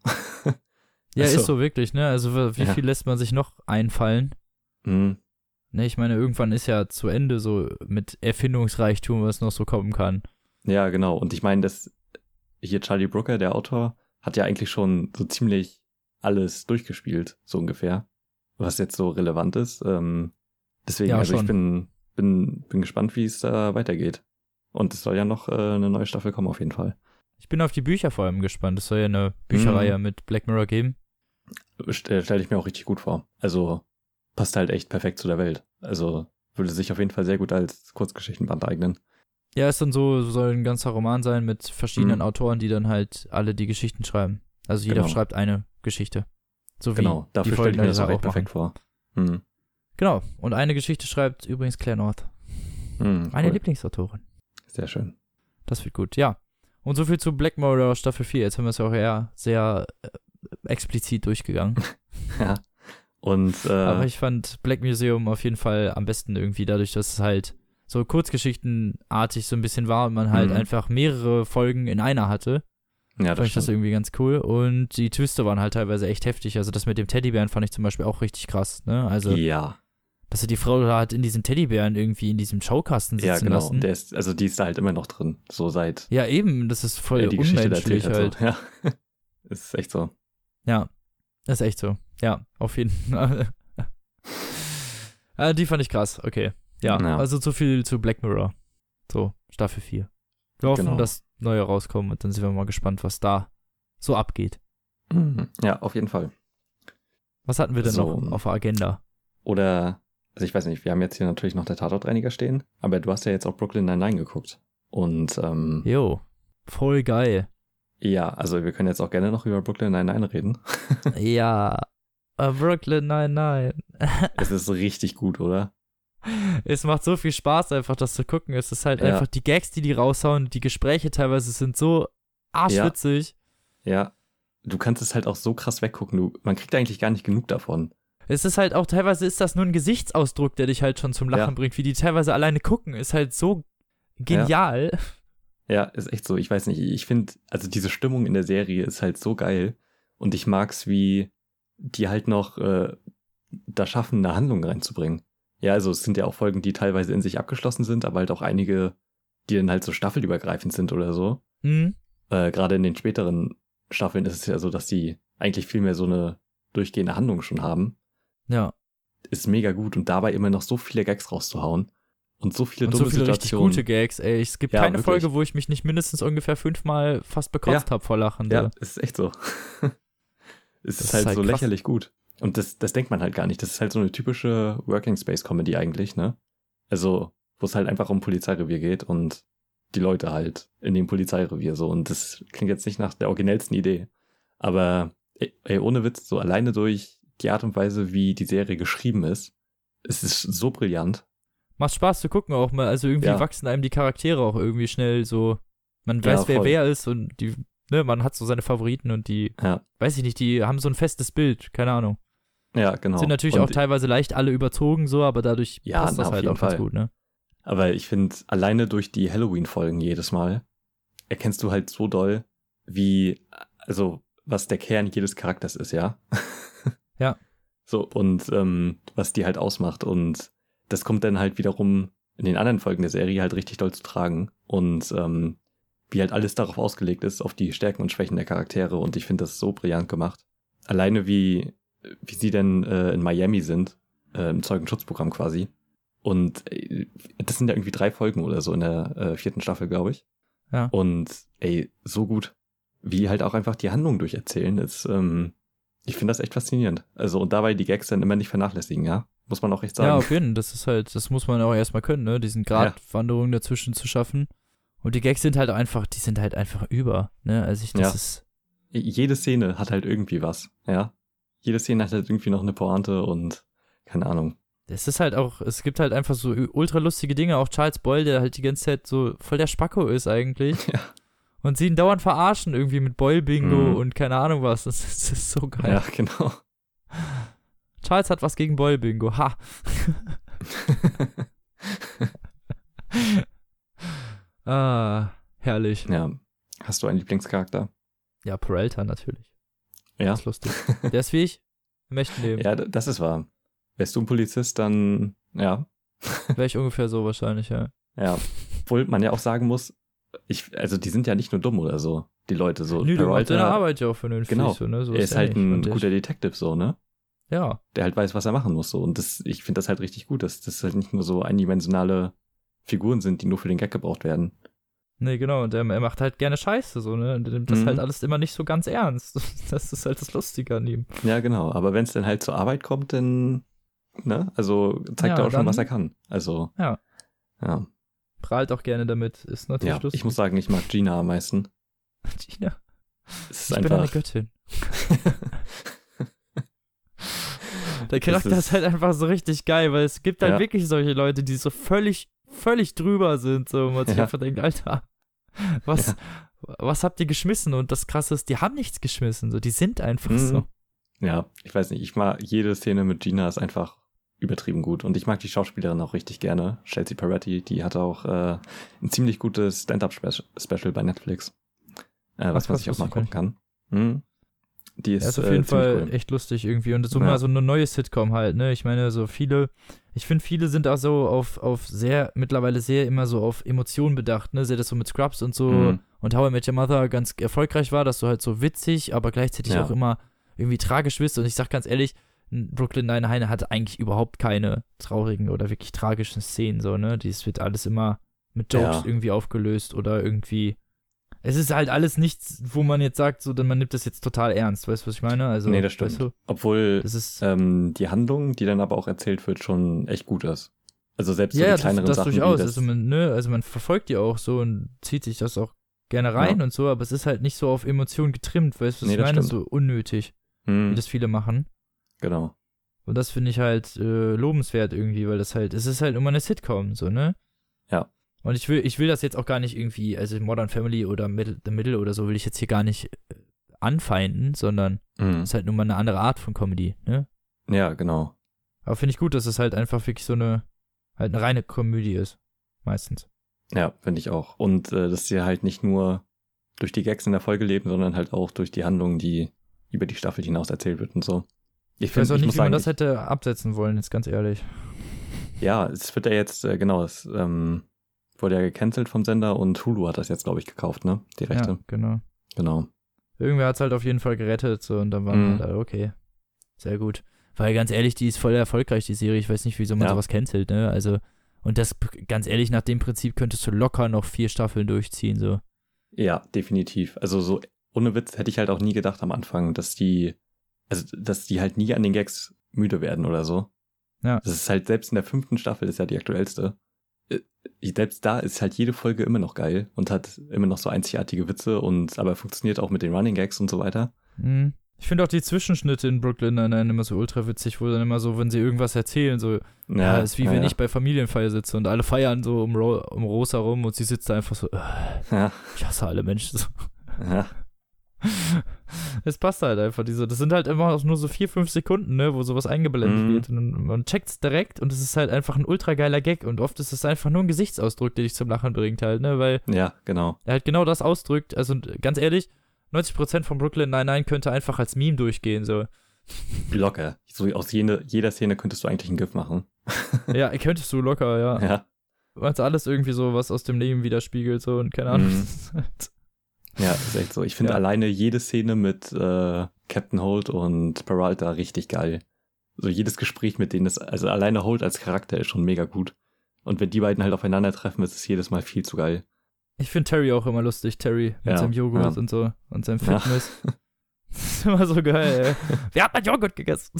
Ja, Also- ist so wirklich, ne? Also wie Ja. viel lässt man sich noch einfallen? Mhm. Ne, ich meine, irgendwann ist ja zu Ende so mit Erfindungsreichtum, was noch so kommen kann. Ja, genau. Und ich meine, das hier Charlie Brooker, der Autor, hat ja eigentlich schon so ziemlich alles durchgespielt, so ungefähr, was jetzt so relevant ist. Ähm, deswegen, Ja, also ich schon. bin, bin, bin gespannt, wie es da weitergeht. Und es soll ja noch äh, eine neue Staffel kommen, auf jeden Fall. Ich bin auf die Bücher vor allem gespannt. Es soll ja eine Bücherreihe Mhm. mit Black Mirror geben. Stelle stell ich mir auch richtig gut vor. Also passt halt echt perfekt zu der Welt. Also würde sich auf jeden Fall sehr gut als Kurzgeschichtenband eignen. Ja, ist dann so, soll ein ganzer Roman sein mit verschiedenen Mhm. Autoren, die dann halt alle die Geschichten schreiben. Also jeder Genau. schreibt eine Geschichte. So wie Genau, dafür die stelle ich mir das auch Folgenleser echt perfekt vor. Mhm. Genau. Und eine Geschichte schreibt übrigens Claire North. Mhm, Meine cool. Lieblingsautorin. Sehr schön. Das wird gut, ja. Und so viel zu Black Mirror Staffel 4. Jetzt haben wir es ja auch eher sehr äh, explizit durchgegangen. Ja. Und äh, Aber ich fand Black Museum auf jeden Fall am besten irgendwie dadurch, dass es halt so Kurzgeschichtenartig so ein bisschen war und man halt Mhm. einfach mehrere Folgen in einer hatte. ja, fand das ich das irgendwie ganz cool. Und die Twiste waren halt teilweise echt heftig. Also das mit dem Teddybären fand ich zum Beispiel auch richtig krass, ne? Also, ja, dass er die Frau da hat in diesem Teddybären irgendwie in diesem Schaukasten sitzen ja, genau. lassen. Der ist, also die ist da halt immer noch drin, so seit ja, eben, das ist voll die Geschichte unmenschlich halt. So. Ja. ist echt so. Ja, ist echt so. Ja, auf jeden Fall. äh, die fand ich krass, okay. Ja, Ja. also zu viel zu Black Mirror. So, Staffel 4. Wir hoffen, Genau. dass neue rauskommen und dann sind wir mal gespannt, was da so abgeht. Mhm. Ja, auf jeden Fall. Was hatten wir denn So. noch auf der Agenda? Oder, also ich weiß nicht, wir haben jetzt hier natürlich noch der Tatortreiniger stehen, aber du hast ja jetzt auch Brooklyn Nine-Nine geguckt. Und ähm, Jo, voll geil. ja, also wir können jetzt auch gerne noch über Brooklyn Nine-Nine reden. ja, äh, Brooklyn 99. es ist richtig gut, oder? es macht so viel Spaß, einfach das zu gucken. Es ist halt Ja. einfach die Gags, die die raushauen, die Gespräche teilweise sind so arschwitzig. Ja. Du kannst es halt auch so krass weggucken. Du, man kriegt eigentlich gar nicht genug davon. Es ist halt auch, teilweise ist das nur ein Gesichtsausdruck, der dich halt schon zum Lachen Ja. bringt, wie die teilweise alleine gucken, ist halt so genial. Ja, ist echt so. Ich weiß nicht, ich finde, also diese Stimmung in der Serie ist halt so geil. Und ich mag's, wie die halt noch äh, da schaffen, eine Handlung reinzubringen. Ja, also es sind ja auch Folgen, die teilweise in sich abgeschlossen sind, aber halt auch einige, die dann halt so staffelübergreifend sind oder so. Mhm. Äh, Gerade in den späteren Staffeln ist es ja so, dass die eigentlich viel mehr so eine durchgehende Handlung schon haben. Ja. Ist mega gut und dabei immer noch so viele Gags rauszuhauen. Und so viele Und dumme so viele richtig Situationen. gute Gags, ey. Es gibt Ja, keine wirklich. Folge, wo ich mich nicht mindestens ungefähr fünfmal fast bekotzt hab vor Lachen. Ja, ist echt so. es ist halt halt so krass. lächerlich gut. Und das, das denkt man halt gar nicht. Das ist halt so eine typische Working Space Comedy eigentlich, ne? Also, wo es halt einfach um Polizeirevier geht und die Leute halt in dem Polizeirevier so. Und das klingt jetzt nicht nach der originellsten Idee. Aber, ey, ohne Witz, so alleine durch die Art und Weise, wie die Serie geschrieben ist, es ist so brillant. Macht Spaß zu gucken auch mal. Also irgendwie Ja. wachsen einem die Charaktere auch irgendwie schnell so. Man Ja, weiß, wer voll. wer ist und die, ne, man hat so seine Favoriten und die, Ja, weiß ich nicht, die haben so ein festes Bild, keine Ahnung. ja genau. Sind natürlich Und auch teilweise leicht alle überzogen so, aber dadurch Ja, passt na, das halt auch ganz Fall. gut, ne? Aber ich finde, alleine durch die Halloween-Folgen jedes Mal erkennst du halt so doll, wie, also, was der Kern jedes Charakters ist, ja? Ja. So, und ähm, was die halt ausmacht. Und das kommt dann halt wiederum in den anderen Folgen der Serie halt richtig doll zu tragen. Und ähm, wie halt alles darauf ausgelegt ist, auf die Stärken und Schwächen der Charaktere. Und ich finde das so brillant gemacht. Alleine wie, wie sie denn äh, in Miami sind, äh, im Zeugenschutzprogramm quasi. Und äh, das sind ja irgendwie drei Folgen oder so in der äh, vierten Staffel, glaube ich. Ja. Und ey, so gut. Wie halt auch einfach die Handlung durcherzählen, ist, ähm, ich finde das echt faszinierend. Also und dabei die Gags dann immer nicht vernachlässigen, ja? Muss man auch echt sagen. Ja, auf jeden Fall. Das ist halt, das muss man auch erstmal können, ne? Diesen Gratwanderung dazwischen zu schaffen. Und die Gags sind halt einfach, die sind halt einfach über, ne? Also ich, das Ja. ist, Jede Szene hat halt irgendwie was, ja? Jede Szene hat halt irgendwie noch eine Pointe und keine Ahnung. es ist halt auch, es gibt halt einfach so ultra lustige Dinge. Auch Charles Boyle, der halt die ganze Zeit so voll der Spacko ist eigentlich. Ja. Und sie ihn dauernd verarschen irgendwie mit Boyle-Bingo Mhm. und keine Ahnung was. Das, ist- das ist so geil. Ja, genau. Charles hat was gegen Boyle-Bingo. Ha. ah, herrlich. ja. Hast du einen Lieblingscharakter? Ja, Peralta natürlich. Ja. Das ist lustig. Der ist wie ich. Im echten Leben. Ja, das ist wahr. Wärst du ein Polizist, dann, ja, Wäre ich ungefähr so wahrscheinlich, ja. ja. Obwohl man ja auch sagen muss, ich, also die sind ja nicht nur dumm oder so, die Leute so. Nö, der macht seine Arbeit ja auch vernünftig. Genau. So, ne? so er ist halt ja nicht, ein guter Detective, so, ne? Ja, Der halt weiß, was er machen muss, so. Und das, ich finde das halt richtig gut, dass das halt nicht nur so eindimensionale Figuren sind, die nur für den Gag gebraucht werden. nee, genau. Und er, er macht halt gerne Scheiße, so, ne? Und er nimmt das Mhm. halt alles immer nicht so ganz ernst. Das ist halt das Lustige an ihm. Ja, genau. Aber wenn es dann halt zur Arbeit kommt, dann, ne? Also zeigt Ja, er auch schon, dann- was er kann. Also. Ja. Ja. Prahlt auch gerne damit. Ist natürlich Ja, lustig. ich muss sagen, ich mag Gina am meisten. Gina, ich bin eine einfach. Göttin. Der Charakter ist- ist, halt einfach so richtig geil, weil es gibt halt Ja. wirklich solche Leute, die so völlig, völlig drüber sind, so, man sich Ja. einfach denkt, Alter, was, was habt ihr geschmissen? Und das Krasse ist, die haben nichts geschmissen, so, die sind einfach Mhm. so. Ja, ich weiß nicht, ich mag jede Szene mit Gina ist einfach übertrieben gut. Und ich mag die Schauspielerin auch richtig gerne. Chelsea Peretti, die hatte auch äh, ein ziemlich gutes Stand-Up-Special bei Netflix. Äh, was Ach, man sich auch mal gucken kann. Mhm. Die ist, Er ist auf äh, jeden ziemlich Fall cool. echt lustig irgendwie. Und so Ja. mal so eine neue Sitcom halt, ne? Ich meine, so viele, ich finde, viele sind auch so auf, auf sehr, mittlerweile sehr immer so auf Emotionen bedacht, ne? Sehr das so mit Scrubs und so Mhm. und How I Met Your Mother ganz erfolgreich war, dass du halt so witzig, aber gleichzeitig Ja. auch immer irgendwie tragisch bist. Und ich sag ganz ehrlich, Brooklyn Nine-Nine hat eigentlich überhaupt keine traurigen oder wirklich tragischen Szenen, so, ne? Dies wird alles immer mit Jokes Ja. irgendwie aufgelöst oder irgendwie. Es ist halt alles nichts, wo man jetzt sagt, so, denn man nimmt das jetzt total ernst, weißt du, was ich meine? Also, nee, das stimmt. Weißt du, Obwohl das ist. ähm, die Handlung, die dann aber auch erzählt wird, schon echt gut ist. Also selbst so ja, die das, kleineren das Sachen durchaus. wie das, also, man, ne, also man verfolgt die auch so und zieht sich das auch gerne rein Ja. und so, aber es ist halt nicht so auf Emotionen getrimmt, weißt du, was Nee, ich das meine? stimmt. So unnötig, wie Hm, das viele machen. Genau. Und das finde ich halt äh, lobenswert irgendwie, weil das halt, es ist halt immer eine Sitcom, so, ne? Ja. Und ich will, ich will das jetzt auch gar nicht irgendwie, also Modern Family oder Middle, The Middle oder so will ich jetzt hier gar nicht äh, anfeinden, sondern Mhm. es ist halt nur mal eine andere Art von Comedy, ne? Ja, genau. Aber finde ich gut, dass es halt einfach wirklich so eine, halt eine reine Komödie ist. Meistens. Ja, finde ich auch. Und äh, dass sie halt nicht nur durch die Gags in der Folge leben, sondern halt auch durch die Handlung, die über die Staffel hinaus erzählt wird und so. Ich, Ich weiß find- auch ich nicht, wie man sagen, das hätte absetzen wollen, jetzt ganz ehrlich. ich, ja, es wird ja jetzt, äh, genau, es ähm, wurde ja gecancelt vom Sender und Hulu hat das jetzt, glaube ich, gekauft, ne? Die Rechte. Ja, genau. Genau. Irgendwer hat es halt auf jeden Fall gerettet, so, und dann war Mhm. man halt, okay. Sehr gut. Weil ganz ehrlich, die ist voll erfolgreich, die Serie. Ich weiß nicht, wieso man Ja. sowas cancelt, ne? Also, und das, ganz ehrlich, nach dem Prinzip könntest du locker noch vier Staffeln durchziehen, so. Ja, definitiv. Also so ohne Witz hätte ich halt auch nie gedacht am Anfang, dass die, also dass die halt nie an den Gags müde werden oder so. Ja. Das ist halt selbst in der fünften Staffel ist ja die aktuellste. Äh, Selbst da ist halt jede Folge immer noch geil und hat immer noch so einzigartige Witze und aber funktioniert auch mit den Running Gags und so weiter. Mhm. Ich finde auch die Zwischenschnitte in Brooklyn Nine-Nine immer so ultra witzig, wo dann immer so, wenn sie irgendwas erzählen, so, ja, ist wie wenn ja, ich bei Familienfeier sitze und alle feiern so um, Ro um Rosa rum und sie sitzt da einfach so, äh, Ja, ich hasse alle Menschen. So. ja, Es passt halt einfach, diese, das sind halt immer nur so vier, fünf Sekunden, ne, wo sowas eingeblendet Mhm. wird und man checkt's direkt und es ist halt einfach ein ultra geiler Gag und oft ist es einfach nur ein Gesichtsausdruck, der dich zum Lachen bringt halt, ne, weil ja, genau. er halt genau das ausdrückt, also ganz ehrlich, 90% von Brooklyn Nine-Nine könnte einfach als Meme durchgehen, so. Locker. So aus jede, jeder Szene könntest du eigentlich ein GIF machen. ja, könntest du locker, ja. Ja, Weil es alles irgendwie so was aus dem Leben widerspiegelt, so und keine Ahnung. Mhm. ja, ist echt so. Ich finde Ja. alleine jede Szene mit äh, Captain Holt und Peralta richtig geil. So jedes Gespräch mit denen ist, also alleine Holt als Charakter ist schon mega gut. Und wenn die beiden halt aufeinandertreffen, ist es jedes Mal viel zu geil. Ich finde Terry auch immer lustig, Terry mit Ja, seinem Joghurt ja. und so und seinem. Fitness. Das ist immer so geil, ey. Wer hat mein Joghurt gegessen?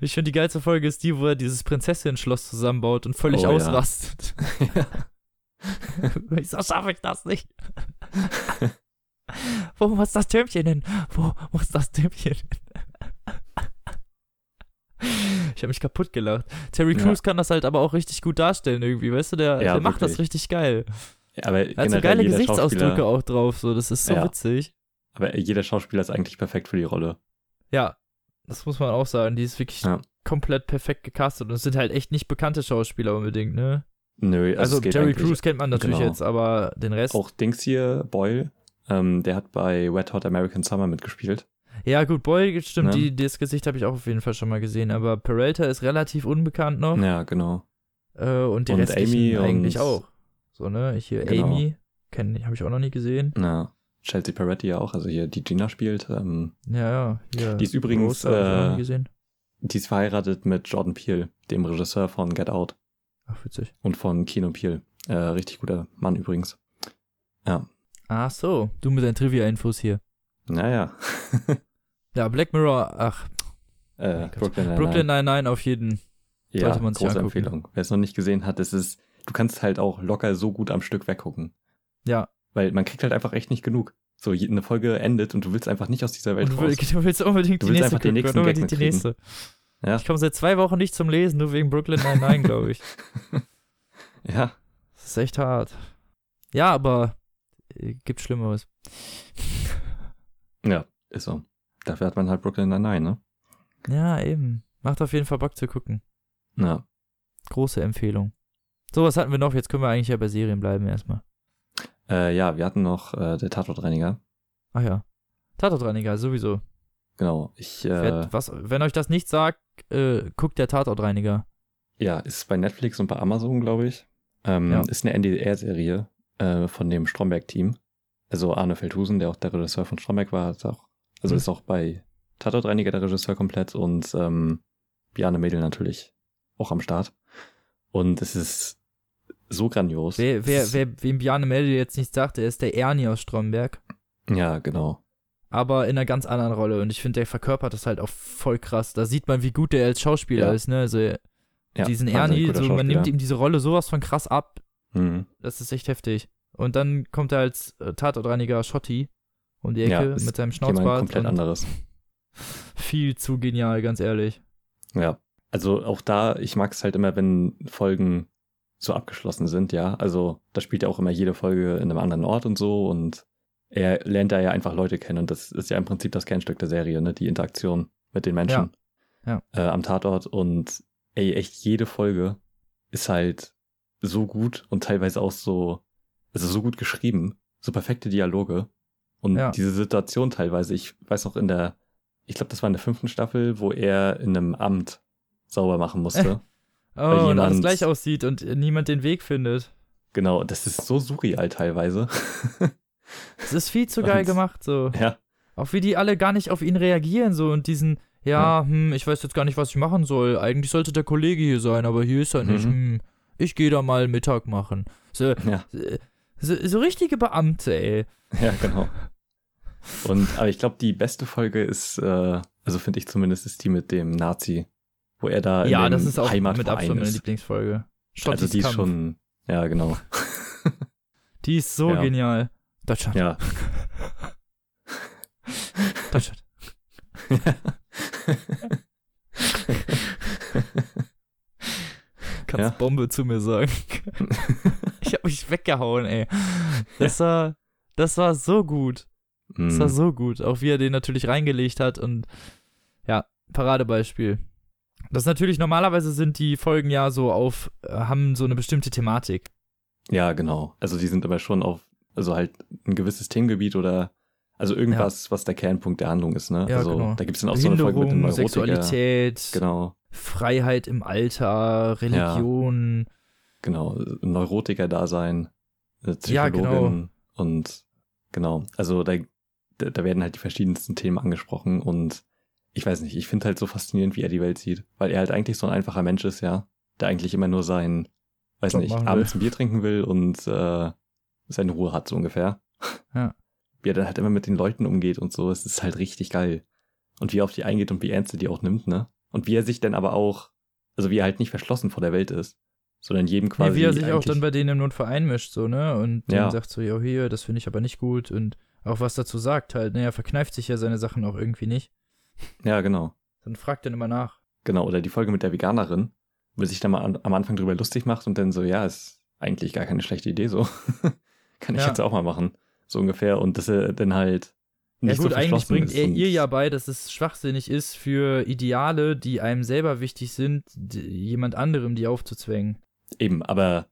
ich finde, die geilste Folge ist die, wo er dieses Prinzessinnen-Schloss zusammenbaut und völlig Oh, ja. Wieso schaffe ich das nicht? Wo muss das Türmchen hin? Wo muss das Türmchen hin? Ich habe mich kaputt gelacht. Terry Ja. Crews kann das halt aber auch richtig gut darstellen irgendwie, weißt du? Der, Ja, der macht das richtig geil. Aber Er hat so geile Gesichtsausdrücke auch drauf, so. Das ist so Ja. witzig. Aber jeder Schauspieler ist eigentlich perfekt für die Rolle. Ja, das muss man auch sagen. Die ist wirklich komplett perfekt gecastet. Und es sind halt echt nicht bekannte Schauspieler unbedingt, ne? Nö, also, Also, eigentlich Crews kennt man natürlich genau. jetzt, aber den Rest. Auch Dings hier, Boyle, ähm, der hat bei Wet Hot American Summer mitgespielt. Ja, gut, Boy, stimmt, Ne? die, das Gesicht habe ich auch auf jeden Fall schon mal gesehen. Aber Peralta ist relativ unbekannt noch. Ja, genau. Äh, und die Und restlichen Amy eigentlich und- auch. So, ne? Hier Genau. Amy, habe ich auch noch nie gesehen. Ja. Chelsea Peretti ja auch, also hier die Gina spielt. Ähm, Ja, ja. Die ist übrigens, Rose äh, nie gesehen. die ist verheiratet mit Jordan Peele, dem Regisseur von Get Out Ach, witzig. und von Kino Peele. Äh, richtig guter Mann übrigens. Ach so, du mit deinen Trivia-Infos hier. Naja. Ja, Black Mirror, ach, äh, Gott. Brooklyn Nine-Nine. Brooklyn 99 auf jeden. ja, sollte man sich große angucken. Empfehlung. Wer es noch nicht gesehen hat, es ist, du kannst halt auch locker so gut am Stück weggucken. Ja. Weil man kriegt halt einfach echt nicht genug. So, eine Folge endet und du willst einfach nicht aus dieser Welt Und du, raus. will- du willst unbedingt Du die willst nächste einfach den nächsten unbedingt die nächste. Ja. Ich komme seit zwei Wochen nicht zum Lesen, nur wegen Brooklyn 99, glaube ich. Ja, Das ist echt hart. Ja, aber äh, gibt Schlimmeres. ja, ist so. Dafür hat man halt Brooklyn Nine-Nine, ne? Ja, eben. Macht auf jeden Fall Bock zu gucken. Ja. Große Empfehlung. So, was hatten wir noch? Jetzt können wir eigentlich ja bei Serien bleiben erstmal. Äh, ja, wir hatten noch äh, der Tatortreiniger. Ach ja. Tatortreiniger, sowieso. Genau. Ich, äh, Wer- was, wenn euch das nicht sagt, äh, guckt der Tatortreiniger. ja, ist bei Netflix und bei Amazon, glaube ich. Ähm, Ja. Ist eine NDR-Serie äh, von dem Stromberg-Team. Also Arne Feldhusen, der auch der Regisseur von Stromberg war, ist auch, also Mhm. ist auch bei Tatortreiniger der Regisseur komplett und ähm, Bjarne Mädel natürlich auch am Start. Und es ist so grandios. Wer, wer, wer, wem Bjarne Melde jetzt nicht sagt, der ist der Ernie aus Stromberg. Ja, genau. Aber in einer ganz anderen Rolle. Und ich finde, der verkörpert das halt auch voll krass. Da sieht man, wie gut der als Schauspieler Ja. ist, ne? Also Ja, diesen Ernie, so, man nimmt ihm diese Rolle sowas von krass ab. Mhm. Das ist echt heftig. Und dann kommt er als äh, Tatortreiniger Schotti um die Ja, Ecke ist mit seinem Schnauzbart. komplett anderes. Viel zu genial, ganz ehrlich. Ja, also auch da, ich mag es halt immer, wenn Folgen so abgeschlossen sind, ja. Also da spielt ja auch immer jede Folge in einem anderen Ort und so und er lernt da ja einfach Leute kennen und das ist ja im Prinzip das Kernstück der Serie, ne? Die Interaktion mit den Menschen Ja. Äh, am Tatort und ey, echt jede Folge ist halt so gut und teilweise auch so, also so gut geschrieben, so perfekte Dialoge und Ja. diese Situation teilweise, ich weiß noch in der, ich glaube, das war in der fünften Staffel, wo er in einem Amt sauber machen musste. Oh, und alles jemand- gleich aussieht und äh, niemand den Weg findet. Genau, das ist so surreal teilweise. Es ist viel zu geil gemacht, so. ja, Auch wie die alle gar nicht auf ihn reagieren, so und diesen, ja, hm, ich weiß jetzt gar nicht, was ich machen soll. Eigentlich sollte der Kollege hier sein, aber hier ist er nicht. Mhm. Hm, ich gehe da mal Mittag machen. So, ja, so, so richtige Beamte, ey. ja, genau. Und, aber ich glaube, die beste Folge ist, äh, also finde ich zumindest, ist die mit dem Nazi, wo er da in Ja, das ist auch mit Abstand meine ist. Lieblingsfolge. Schottis Also die ist Kampf. schon, ja, genau. Die ist so Ja. genial. Deutschland. Ja. Deutschland. Kannst Ja. Bombe zu mir sagen. ich hab mich weggehauen, ey. Das war, das war so gut. Das war Mm, so gut. Auch wie er den natürlich reingelegt hat und ja, Paradebeispiel. Das natürlich, normalerweise sind die Folgen ja so auf, äh, haben so eine bestimmte Thematik. ja, genau. Also die sind aber schon auf, also halt ein gewisses Themengebiet oder also irgendwas, was der Kernpunkt der Handlung ist, ne? Ja, also genau. da gibt es dann auch so eine Folge mit dem Neurotiker. Sexualität, Genau, Freiheit im Alter, Religion. genau. Neurotiker-Dasein, eine Ja, Psychologin genau. und genau. Also da, da werden halt die verschiedensten Themen angesprochen und ich weiß nicht, ich finde halt so faszinierend, wie er die Welt sieht, weil er halt eigentlich so ein einfacher Mensch ist, ja, der eigentlich immer nur sein, weiß Job nicht, abends ein Bier trinken will und äh, seine Ruhe hat, so ungefähr. Ja. Wie er dann halt immer mit den Leuten umgeht und so, es ist halt richtig geil. Und wie er auf die eingeht und wie ernst er die auch nimmt, ne? Und wie er sich dann aber auch, also wie er halt nicht verschlossen vor der Welt ist, sondern jedem quasi. Nee, wie er sich auch dann bei denen im Notfall einmischt, so, ne? Und Ja. dann sagt so, ja, hier, das finde ich aber nicht gut. Und auch was dazu sagt halt, ne? Er verkneift sich ja seine Sachen auch irgendwie nicht. Ja, genau. Dann fragt dann immer nach. Genau, oder die Folge mit der Veganerin, wo sich dann mal an, am Anfang drüber lustig macht und dann so, ja, ist eigentlich gar keine schlechte Idee so. Kann ich Ja. jetzt auch mal machen. So ungefähr. Und dass er dann halt Ja nicht gut, so eigentlich bringt er ihr ja bei, dass es schwachsinnig ist, für Ideale, die einem selber wichtig sind, jemand anderem die aufzuzwängen. Eben, aber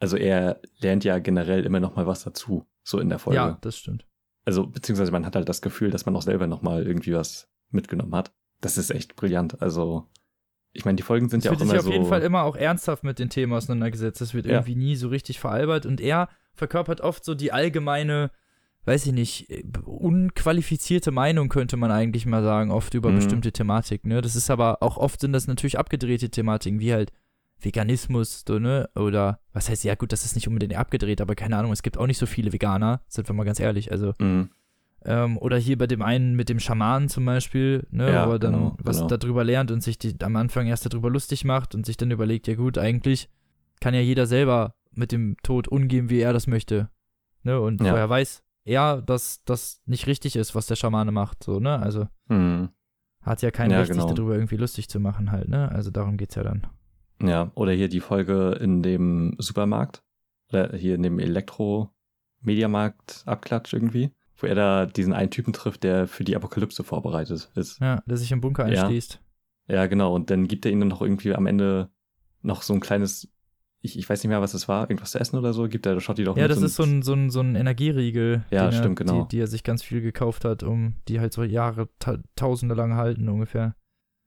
also er lernt ja generell immer noch mal was dazu, so in der Folge. Ja, das stimmt. Also beziehungsweise man hat halt das Gefühl, dass man auch selber noch mal irgendwie was mitgenommen hat. Das ist echt brillant. Also ich meine, die Folgen sind Es ja auch sich immer auf so. jeden Fall immer auch ernsthaft mit den Themen auseinandergesetzt. Das wird Ja. irgendwie nie so richtig veralbert. Und er verkörpert oft so die allgemeine, weiß ich nicht, unqualifizierte Meinung, könnte man eigentlich mal sagen, oft über Mhm. bestimmte Thematiken. Ne? Das ist aber auch oft sind das natürlich abgedrehte Thematiken, wie halt Veganismus, so, ne? Oder was heißt, ja gut, das ist nicht unbedingt abgedreht, aber keine Ahnung, es gibt auch nicht so viele Veganer, sind wir mal ganz ehrlich. Also, Mhm. Ähm, oder hier bei dem einen mit dem Schamanen zum Beispiel, ne, Ja, wo er dann genau, was genau. darüber lernt und sich die, am Anfang erst darüber lustig macht und sich dann überlegt, ja gut, eigentlich kann ja jeder selber mit dem Tod umgehen, wie er das möchte. Ne, und Ja. vorher weiß er, dass das nicht richtig ist, was der Schamane macht, so, ne, also Mhm. hat ja kein Ja, Recht, sich genau. darüber irgendwie lustig zu machen halt, ne, also darum geht's ja dann. Ja, oder hier die Folge in dem Supermarkt. Oder hier in dem Elektro-Mediamarkt-Abklatsch irgendwie. Wo er da diesen einen Typen trifft, der für die Apokalypse vorbereitet ist. Ja, der sich im Bunker Ja. einschließt. Ja, genau. Und dann gibt er ihnen noch irgendwie am Ende noch so ein kleines, ich, ich weiß nicht mehr, was es war, irgendwas zu essen oder so, gibt er Schotti doch Ja, das und- ist so ein, so ein, so ein Energieriegel, Ja, stimmt, er, genau. die, die er sich ganz viel gekauft hat, um die halt so Jahre, ta Tausende lang halten ungefähr.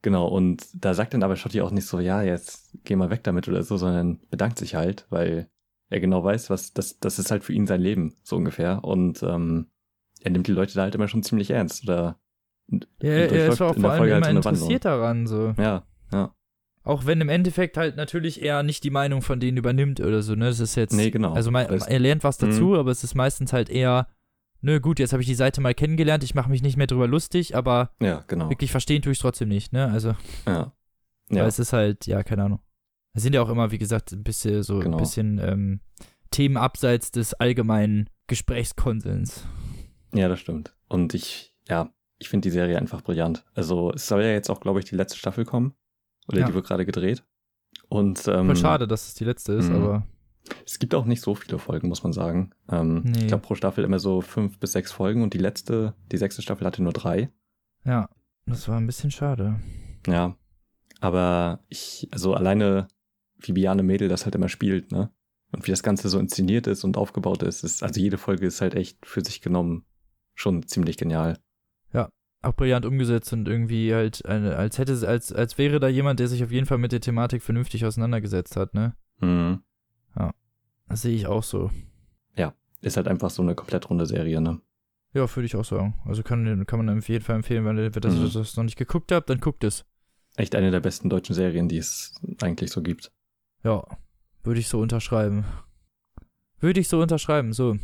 Genau, und da sagt dann aber Schotti auch nicht so, ja, jetzt geh mal weg damit oder so, sondern bedankt sich halt, weil er genau weiß, was, das, das ist halt für ihn sein Leben, so ungefähr. Und ähm, er nimmt die Leute da halt immer schon ziemlich ernst. Oder Ja, er, ist auch vor allem Folge halt immer Wandlung. interessiert daran, so. ja, ja. Auch wenn im Endeffekt halt natürlich er nicht die Meinung von denen übernimmt oder so, ne? Das ist jetzt. Nee, genau. Also Das- er lernt was dazu, Mhm. aber es ist meistens halt eher, ne, gut, jetzt habe ich die Seite mal kennengelernt, ich mache mich nicht mehr drüber lustig, aber Ja, genau. wirklich verstehen tue ich trotzdem nicht, ne? Also, Ja. weil Ja, es ist halt, ja, keine Ahnung. Es sind ja auch immer, wie gesagt, ein bisschen so Genau. ein bisschen ähm, Themen abseits des allgemeinen Gesprächskonsens. Ja, das stimmt. Und ich, ja, ich finde die Serie einfach brillant. Also es soll ja jetzt auch, glaube ich, die letzte Staffel kommen. Oder Ja. die wird gerade gedreht. Und ähm, Voll schade, dass es die letzte ist, Mhm. aber Es gibt auch nicht so viele Folgen, muss man sagen. Ähm, Nee. Ich glaube pro Staffel immer so fünf bis sechs Folgen und die letzte, die sechste Staffel hatte nur drei. ja, das war ein bisschen schade. Ja. Aber ich, also alleine, wie Biane Mädel das halt immer spielt, ne? Und wie das Ganze so inszeniert ist und aufgebaut ist, ist, also jede Folge ist halt echt für sich genommen schon ziemlich genial. Auch brillant umgesetzt und irgendwie halt, eine, als hätte es, als, als wäre da jemand, der sich auf jeden Fall mit der Thematik vernünftig auseinandergesetzt hat, ne? Mhm. Das sehe ich auch so. Ist halt einfach so eine komplett runde Serie, ne? Ja, würde ich auch sagen. Also kann, kann man auf jeden Fall empfehlen, wenn ihr das, Mhm. das noch nicht geguckt habt, dann guckt es. Echt eine der besten deutschen Serien, die es eigentlich so gibt. Ja, würde ich so unterschreiben. Würde ich so unterschreiben. So,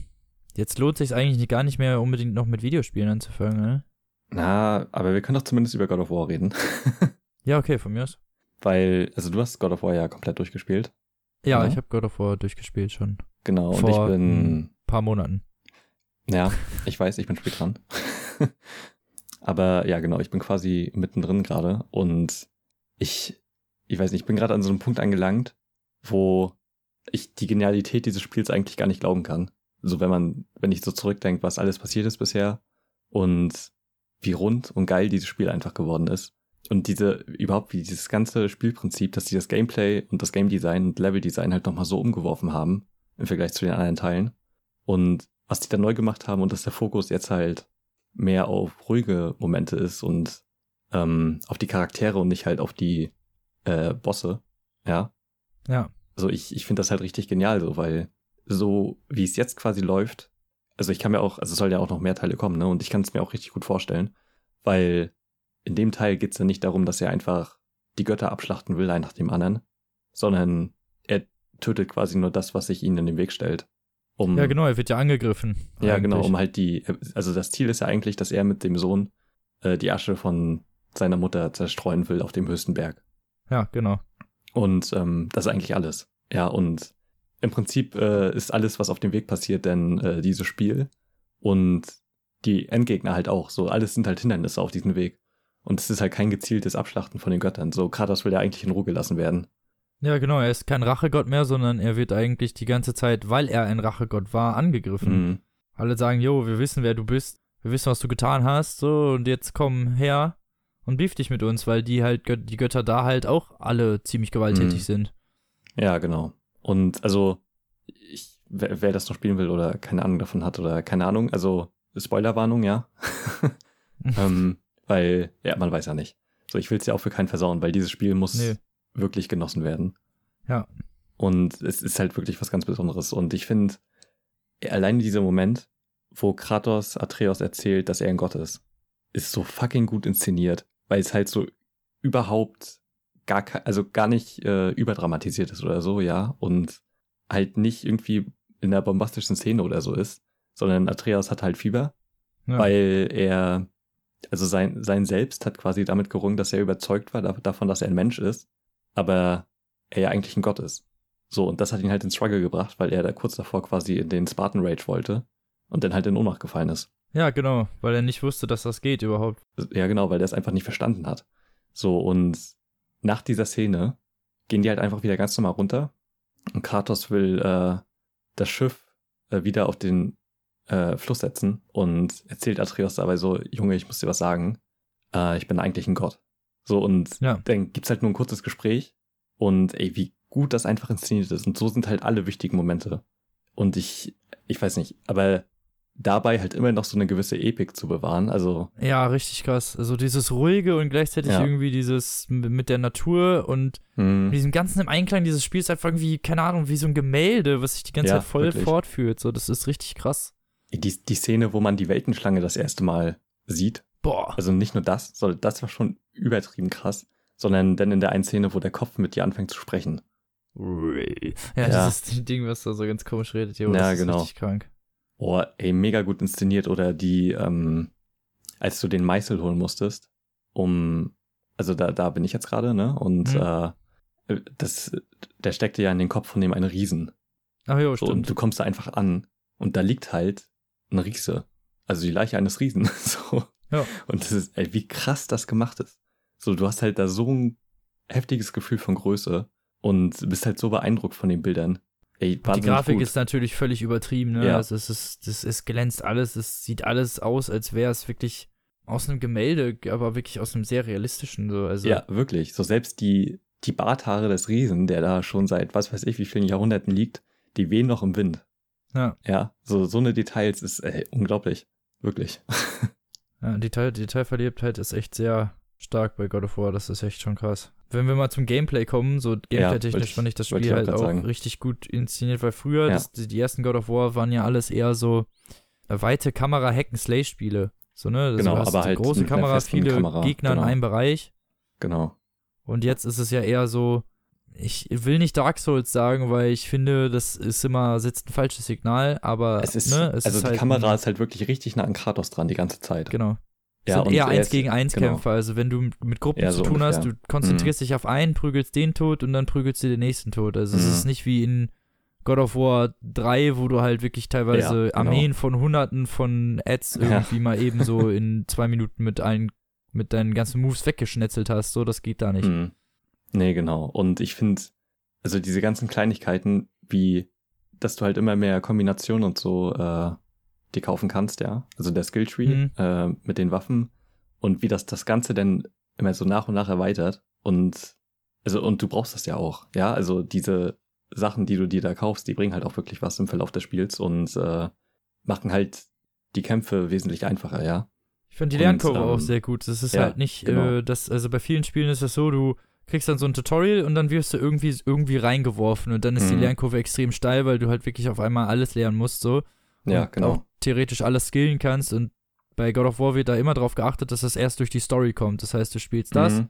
jetzt lohnt sich eigentlich gar nicht mehr unbedingt noch mit Videospielen anzufangen, ne? Na, aber wir können doch zumindest über God of War reden. Ja, okay, von mir aus. Weil, also du hast God of War ja komplett durchgespielt. Ja, Ja. ich habe God of War durchgespielt schon. Genau, und Vor, ich bin, hm, paar Monaten. ja, ich weiß, ich bin spät dran. Aber ja, genau, ich bin quasi mittendrin gerade und ich, ich weiß nicht, ich bin gerade an so einem Punkt angelangt, wo ich die Genialität dieses Spiels eigentlich gar nicht glauben kann. So wenn man, wenn ich so zurückdenke, was alles passiert ist bisher und wie rund und geil dieses Spiel einfach geworden ist. Und diese, überhaupt wie dieses ganze Spielprinzip, dass die das Gameplay und das Game Design und Level Design halt nochmal so umgeworfen haben im Vergleich zu den anderen Teilen. Und was die da neu gemacht haben und dass der Fokus jetzt halt mehr auf ruhige Momente ist und ähm, auf die Charaktere und nicht halt auf die äh, Bosse. Ja. Ja, Also ich, ich finde das halt richtig genial so, weil so wie es jetzt quasi läuft, also ich kann mir auch, also es soll ja auch noch mehr Teile kommen, ne? Und ich kann es mir auch richtig gut vorstellen, weil in dem Teil geht es ja nicht darum, dass er einfach die Götter abschlachten will, ein nach dem anderen, sondern er tötet quasi nur das, was sich ihnen in den Weg stellt. Um, ja genau, er wird ja angegriffen. ja, genau, eigentlich. um halt die, also das Ziel ist ja eigentlich, dass er mit dem Sohn äh, die Asche von seiner Mutter zerstreuen will auf dem höchsten Berg. Ja, genau. Und ähm, das ist eigentlich alles. Ja, und im Prinzip äh, ist alles, was auf dem Weg passiert, denn äh, dieses Spiel und die Endgegner halt auch. So, alles sind halt Hindernisse auf diesem Weg. Und es ist halt kein gezieltes Abschlachten von den Göttern. So, Kratos will ja eigentlich in Ruhe gelassen werden. Ja, genau, er ist kein Rachegott mehr, sondern er wird eigentlich die ganze Zeit, weil er ein Rachegott war, angegriffen. Mhm. Alle sagen, jo, wir wissen, wer du bist, wir wissen, was du getan hast, so, und jetzt komm her und beef dich mit uns, weil die halt, die Götter da halt auch alle ziemlich gewalttätig Mhm. sind. Ja, genau. Und also, ich, wer, wer das noch spielen will oder keine Ahnung davon hat oder keine Ahnung, also Spoilerwarnung, ja. ähm, weil, ja, man weiß ja nicht. So, ich will es ja auch für keinen versauen, weil dieses Spiel muss Nee. wirklich genossen werden. Ja. Und es ist halt wirklich was ganz Besonderes. Und ich finde, alleine dieser Moment, wo Kratos Atreus erzählt, dass er ein Gott ist, ist so fucking gut inszeniert, weil es halt so überhaupt gar, also gar nicht äh, überdramatisiert ist oder so, ja, und halt nicht irgendwie in einer bombastischen Szene oder so ist, sondern Atreus hat halt Fieber, Ja. weil er, also sein, sein Selbst hat quasi damit gerungen, dass er überzeugt war da- davon, dass er ein Mensch ist, aber er ja eigentlich ein Gott ist. So, und das hat ihn halt ins Struggle gebracht, weil er da kurz davor quasi in den Spartan Rage wollte und dann halt in Ohnmacht gefallen ist. ja, genau, weil er nicht wusste, dass das geht überhaupt. Ja, genau, weil der es einfach nicht verstanden hat. So, und nach dieser Szene gehen die halt einfach wieder ganz normal runter und Kratos will äh, das Schiff äh, wieder auf den äh, Fluss setzen und erzählt Atreus dabei so, Junge, ich muss dir was sagen, äh, ich bin eigentlich ein Gott. So, und Ja. dann gibt's halt nur ein kurzes Gespräch und ey, wie gut das einfach inszeniert ist. Und so sind halt alle wichtigen Momente. Und ich, ich weiß nicht, aber dabei halt immer noch so eine gewisse Epik zu bewahren. Also, Ja, richtig krass. Also dieses ruhige und gleichzeitig Ja. irgendwie dieses mit der Natur und mh, mit diesem ganzen im Einklang dieses Spiels einfach irgendwie, keine Ahnung, wie so ein Gemälde, was sich die ganze Ja, Zeit voll wirklich. fortführt. So, das ist richtig krass. die, die Szene, wo man die Weltenschlange das erste Mal sieht. Boah. Also nicht nur das, sondern das war schon übertrieben krass, sondern dann in der einen Szene, wo der Kopf mit dir anfängt zu sprechen. Ja, Ja. dieses Ding, was da so ganz komisch redet, jo, Ja, das ist genau. richtig krank. Oh, ey, mega gut inszeniert. Oder die, ähm, als du den Meißel holen musstest, um, also da, da bin ich jetzt gerade, ne? Und Mhm. äh, das, der steckte ja in den Kopf von dem einen Riesen. Ach jo, So, stimmt. und du kommst da einfach an und da liegt halt ein Riese. Also die Leiche eines Riesen. so. Ja. Und das ist, ey, wie krass das gemacht ist. So, du hast halt da so ein heftiges Gefühl von Größe und bist halt so beeindruckt von den Bildern. Ey, die Grafik gut. ist natürlich völlig übertrieben, ne? Ja. Also es ist, das ist glänzt alles, es sieht alles aus, als wäre es wirklich aus einem Gemälde, aber wirklich aus einem sehr realistischen, so. Also, Ja, wirklich. So selbst die, die Barthaare des Riesen, der da schon seit was weiß ich wie vielen Jahrhunderten liegt, die wehen noch im Wind. ja. Ja, so, so eine Details ist ey, unglaublich. Wirklich. ja Detail, Detailverliebtheit ist echt sehr stark bei God of War, das ist echt schon krass. Wenn wir mal zum Gameplay kommen, so gameplay-technisch ich- fand ich das Spiel ich auch halt auch sagen. richtig gut inszeniert, weil früher, Ja. das, die, die ersten God of War waren ja alles eher so äh, weite Kamera Hack-and-Slay-Spiele. So, ne? Das Genau, aber eine halt große Kamera, viele Kamera, Gegner genau. in einem Bereich. Genau. Und jetzt ist es ja eher so, ich will nicht Dark Souls sagen, weil ich finde, das ist immer, setzt ein falsches Signal, aber Es ist, ne, es also ist die halt Kamera ist halt wirklich richtig nah an Kratos dran die ganze Zeit. Genau. Es Ja, sind eher er 1 ist- gegen 1 genau. Kämpfer. Also wenn du mit Gruppen Ja, zu so tun hast, ungefähr. du konzentrierst Mhm. dich auf einen, prügelst den tot und dann prügelst du den nächsten tot. Also es Mhm. ist nicht wie in God of War 3, wo du halt wirklich teilweise Ja, genau. Armeen von Hunderten von Ads Ja. irgendwie mal eben so in zwei Minuten mit allen, mit deinen ganzen Moves weggeschnetzelt hast. So, das geht da nicht. Mhm. Nee, genau. Und ich finde, also diese ganzen Kleinigkeiten, wie, dass du halt immer mehr Kombinationen und so äh, die kaufen kannst, ja. Also der Skilltree Mhm. äh, mit den Waffen und wie das das Ganze dann immer so nach und nach erweitert. Und also, und du brauchst das ja auch, ja. Also diese Sachen, die du dir da kaufst, die bringen halt auch wirklich was im Verlauf des Spiels und äh, machen halt die Kämpfe wesentlich einfacher, ja. Ich finde die Lernkurve ähm, auch sehr gut. Das ist ja, halt nicht, genau. äh, das, also bei vielen Spielen ist das so, du kriegst dann so ein Tutorial und dann wirst du irgendwie, irgendwie reingeworfen und dann ist die Mhm. Lernkurve extrem steil, weil du halt wirklich auf einmal alles lernen musst, so. Ja, genau. Auch theoretisch alles skillen kannst und bei God of War wird da immer darauf geachtet, dass das erst durch die Story kommt. Das heißt, du spielst das Mhm.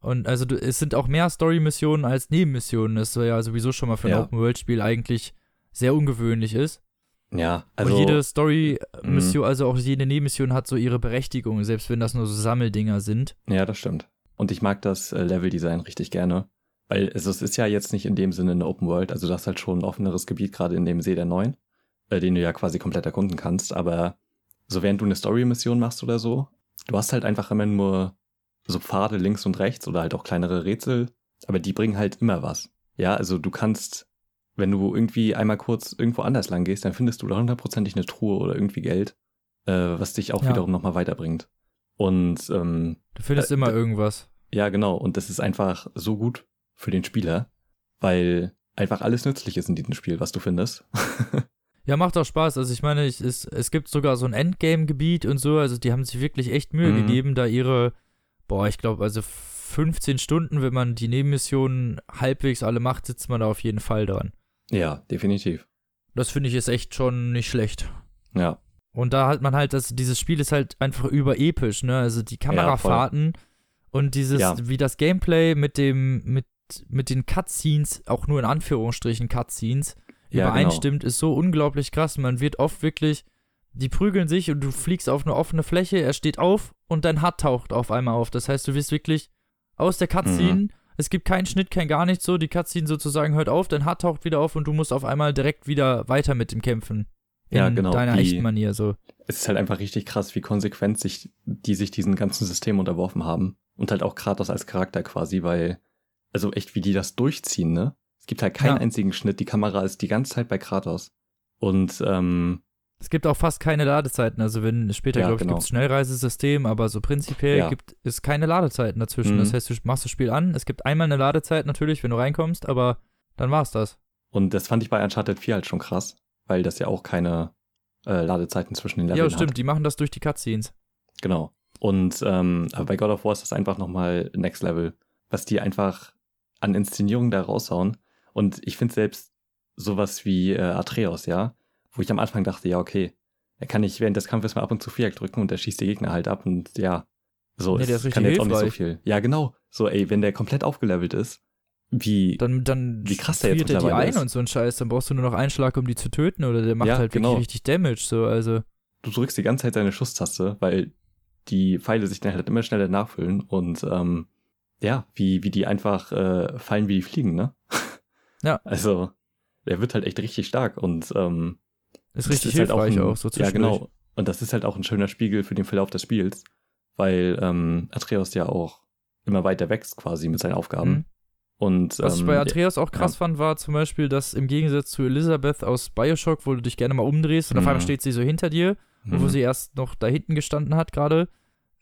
und also du, es sind auch mehr Story-Missionen als Nebenmissionen. Das ja sowieso schon mal für ein Ja. Open-World-Spiel eigentlich sehr ungewöhnlich ist. Ja, also. und jede Story-Mission, also auch jede Nebenmission hat so ihre Berechtigung, selbst wenn das nur so Sammeldinger sind. Ja, das stimmt. Und ich mag das äh, Level-Design richtig gerne. Weil also, es ist ja jetzt nicht in dem Sinne eine Open World, also das ist halt schon ein offeneres Gebiet, gerade in dem See der Neuen, äh, den du ja quasi komplett erkunden kannst. Aber so während du eine Story-Mission machst oder so, du hast halt einfach immer nur so Pfade links und rechts oder halt auch kleinere Rätsel, aber die bringen halt immer was. Ja, also du kannst, wenn du irgendwie einmal kurz irgendwo anders lang gehst, dann findest du da hundertprozentig eine Truhe oder irgendwie Geld, äh, was dich auch Ja. wiederum nochmal weiterbringt. Und ähm, Du findest Äh, immer irgendwas. ja, genau. Und das ist einfach so gut für den Spieler, weil einfach alles nützlich ist in diesem Spiel, was du findest. Ja, macht auch Spaß. Also ich meine, ich, es, es gibt sogar so ein Endgame-Gebiet und so. Also die haben sich wirklich echt Mühe Mhm. gegeben, da ihre, boah, ich glaube, also 15 Stunden, wenn man die Nebenmissionen halbwegs alle macht, sitzt man da auf jeden Fall dran. ja, definitiv. Das finde ich ist echt schon nicht schlecht. Ja, Und da hat man halt, das, dieses Spiel ist halt einfach überepisch, ne? Also die Kamerafahrten und dieses, Ja. wie das Gameplay mit dem, mit, mit den Cutscenes, auch nur in Anführungsstrichen Cutscenes, Ja, übereinstimmt, ist so unglaublich krass. Man wird oft wirklich, die prügeln sich und du fliegst auf eine offene Fläche, er steht auf und dein Hut taucht auf einmal auf. Das heißt, du wirst wirklich aus der Cutscene, Mhm. es gibt keinen Schnitt, kein gar nichts so, die Cutscene sozusagen hört auf, dein Hut taucht wieder auf und du musst auf einmal direkt wieder weiter mit dem Kämpfen. In Ja, genau, deiner wie- echten Manier so. es ist halt einfach richtig krass, wie konsequent sich, die sich diesen ganzen System unterworfen haben. Und halt auch Kratos als Charakter quasi, weil, also echt, wie die das durchziehen, ne? Es gibt halt keinen Ja. einzigen Schnitt, die Kamera ist die ganze Zeit bei Kratos. Und, ähm, Es gibt auch fast keine Ladezeiten. Also wenn später, Ja, glaube ich, genau. gibt es Schnellreisesystem, aber so prinzipiell Ja. gibt es keine Ladezeiten dazwischen. Mhm. Das heißt, du machst das Spiel an, es gibt einmal eine Ladezeit natürlich, wenn du reinkommst, aber dann war's das. und das fand ich bei Uncharted 4 halt schon krass, weil das ja auch keine äh, Ladezeiten zwischen den Ja, Leveln stimmt, hat. die machen das durch die Cutscenes. Genau. Und ähm, aber bei God of War ist das einfach nochmal Next Level, was die einfach an Inszenierung da raushauen. Und ich finde selbst sowas wie äh, Atreus, ja, wo ich am Anfang dachte, ja, okay, er kann nicht während des Kampfes mal ab und zu Viereck drücken und er schießt die Gegner halt ab und ja, so, Nee, es der ist kann jetzt auch nicht so hilfreich. viel. Ja, genau. So, ey, wenn der komplett aufgelevelt ist, wie, Dann, dann Wie krass der jetzt er die ein ist. und so ein Scheiß. Dann brauchst du nur noch einen Schlag, um die zu töten oder der macht Ja, halt genau. wirklich richtig Damage. So, also. du drückst die ganze Zeit deine Schusstaste, weil die Pfeile sich dann halt immer schneller nachfüllen und ähm, ja, wie, wie die einfach äh, fallen, wie die fliegen, ne? Ja. Also, der wird halt echt richtig stark und ähm, Ist richtig halt hilfreich ein, auch, so Ja, genau. Und das ist halt auch ein schöner Spiegel für den Verlauf des Spiels, weil ähm, Atreus ja auch immer weiter wächst quasi mit seinen Aufgaben. Mhm. Und Was ich ähm, bei Atreus auch krass ja. fand, war zum Beispiel, dass im Gegensatz zu Elisabeth aus Bioshock, wo du dich gerne mal umdrehst und auf Mhm. einmal steht sie so hinter dir, mhm. wo sie erst noch da hinten gestanden hat gerade,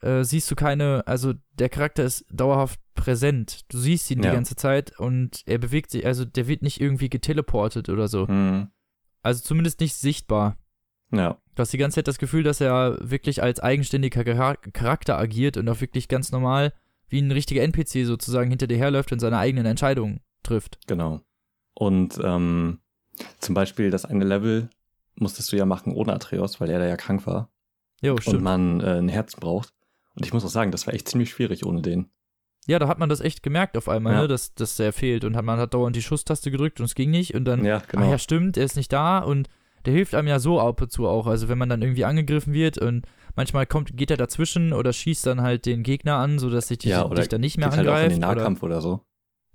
äh, siehst du keine, also der Charakter ist dauerhaft präsent. Du siehst ihn Ja. die ganze Zeit und er bewegt sich, also der wird nicht irgendwie geteleportet oder so. Mhm. Also zumindest nicht sichtbar. Ja, Du hast die ganze Zeit das Gefühl, dass er wirklich als eigenständiger Chara- Charakter agiert und auch wirklich ganz normal wie ein richtiger NPC sozusagen hinter dir herläuft und seine eigenen Entscheidungen trifft. Genau. Und ähm, zum Beispiel das eine Level musstest du ja machen ohne Atreus, weil er da ja krank war Jo, und stimmt. man äh, ein Herz braucht. Und ich muss auch sagen, das war echt ziemlich schwierig ohne den. Ja, da hat man das echt gemerkt auf einmal, Ja. ne, dass, dass der fehlt und hat, man hat dauernd die Schusstaste gedrückt und es ging nicht und dann, Ja, ach genau. ja, stimmt, er ist nicht da und der hilft einem ja so ab und zu auch. Also wenn man dann irgendwie angegriffen wird und manchmal kommt, geht er dazwischen oder schießt dann halt den Gegner an, sodass sich Ja, oder dich dann nicht mehr Geht halt auch in angreift. den oder, Nahkampf oder, so.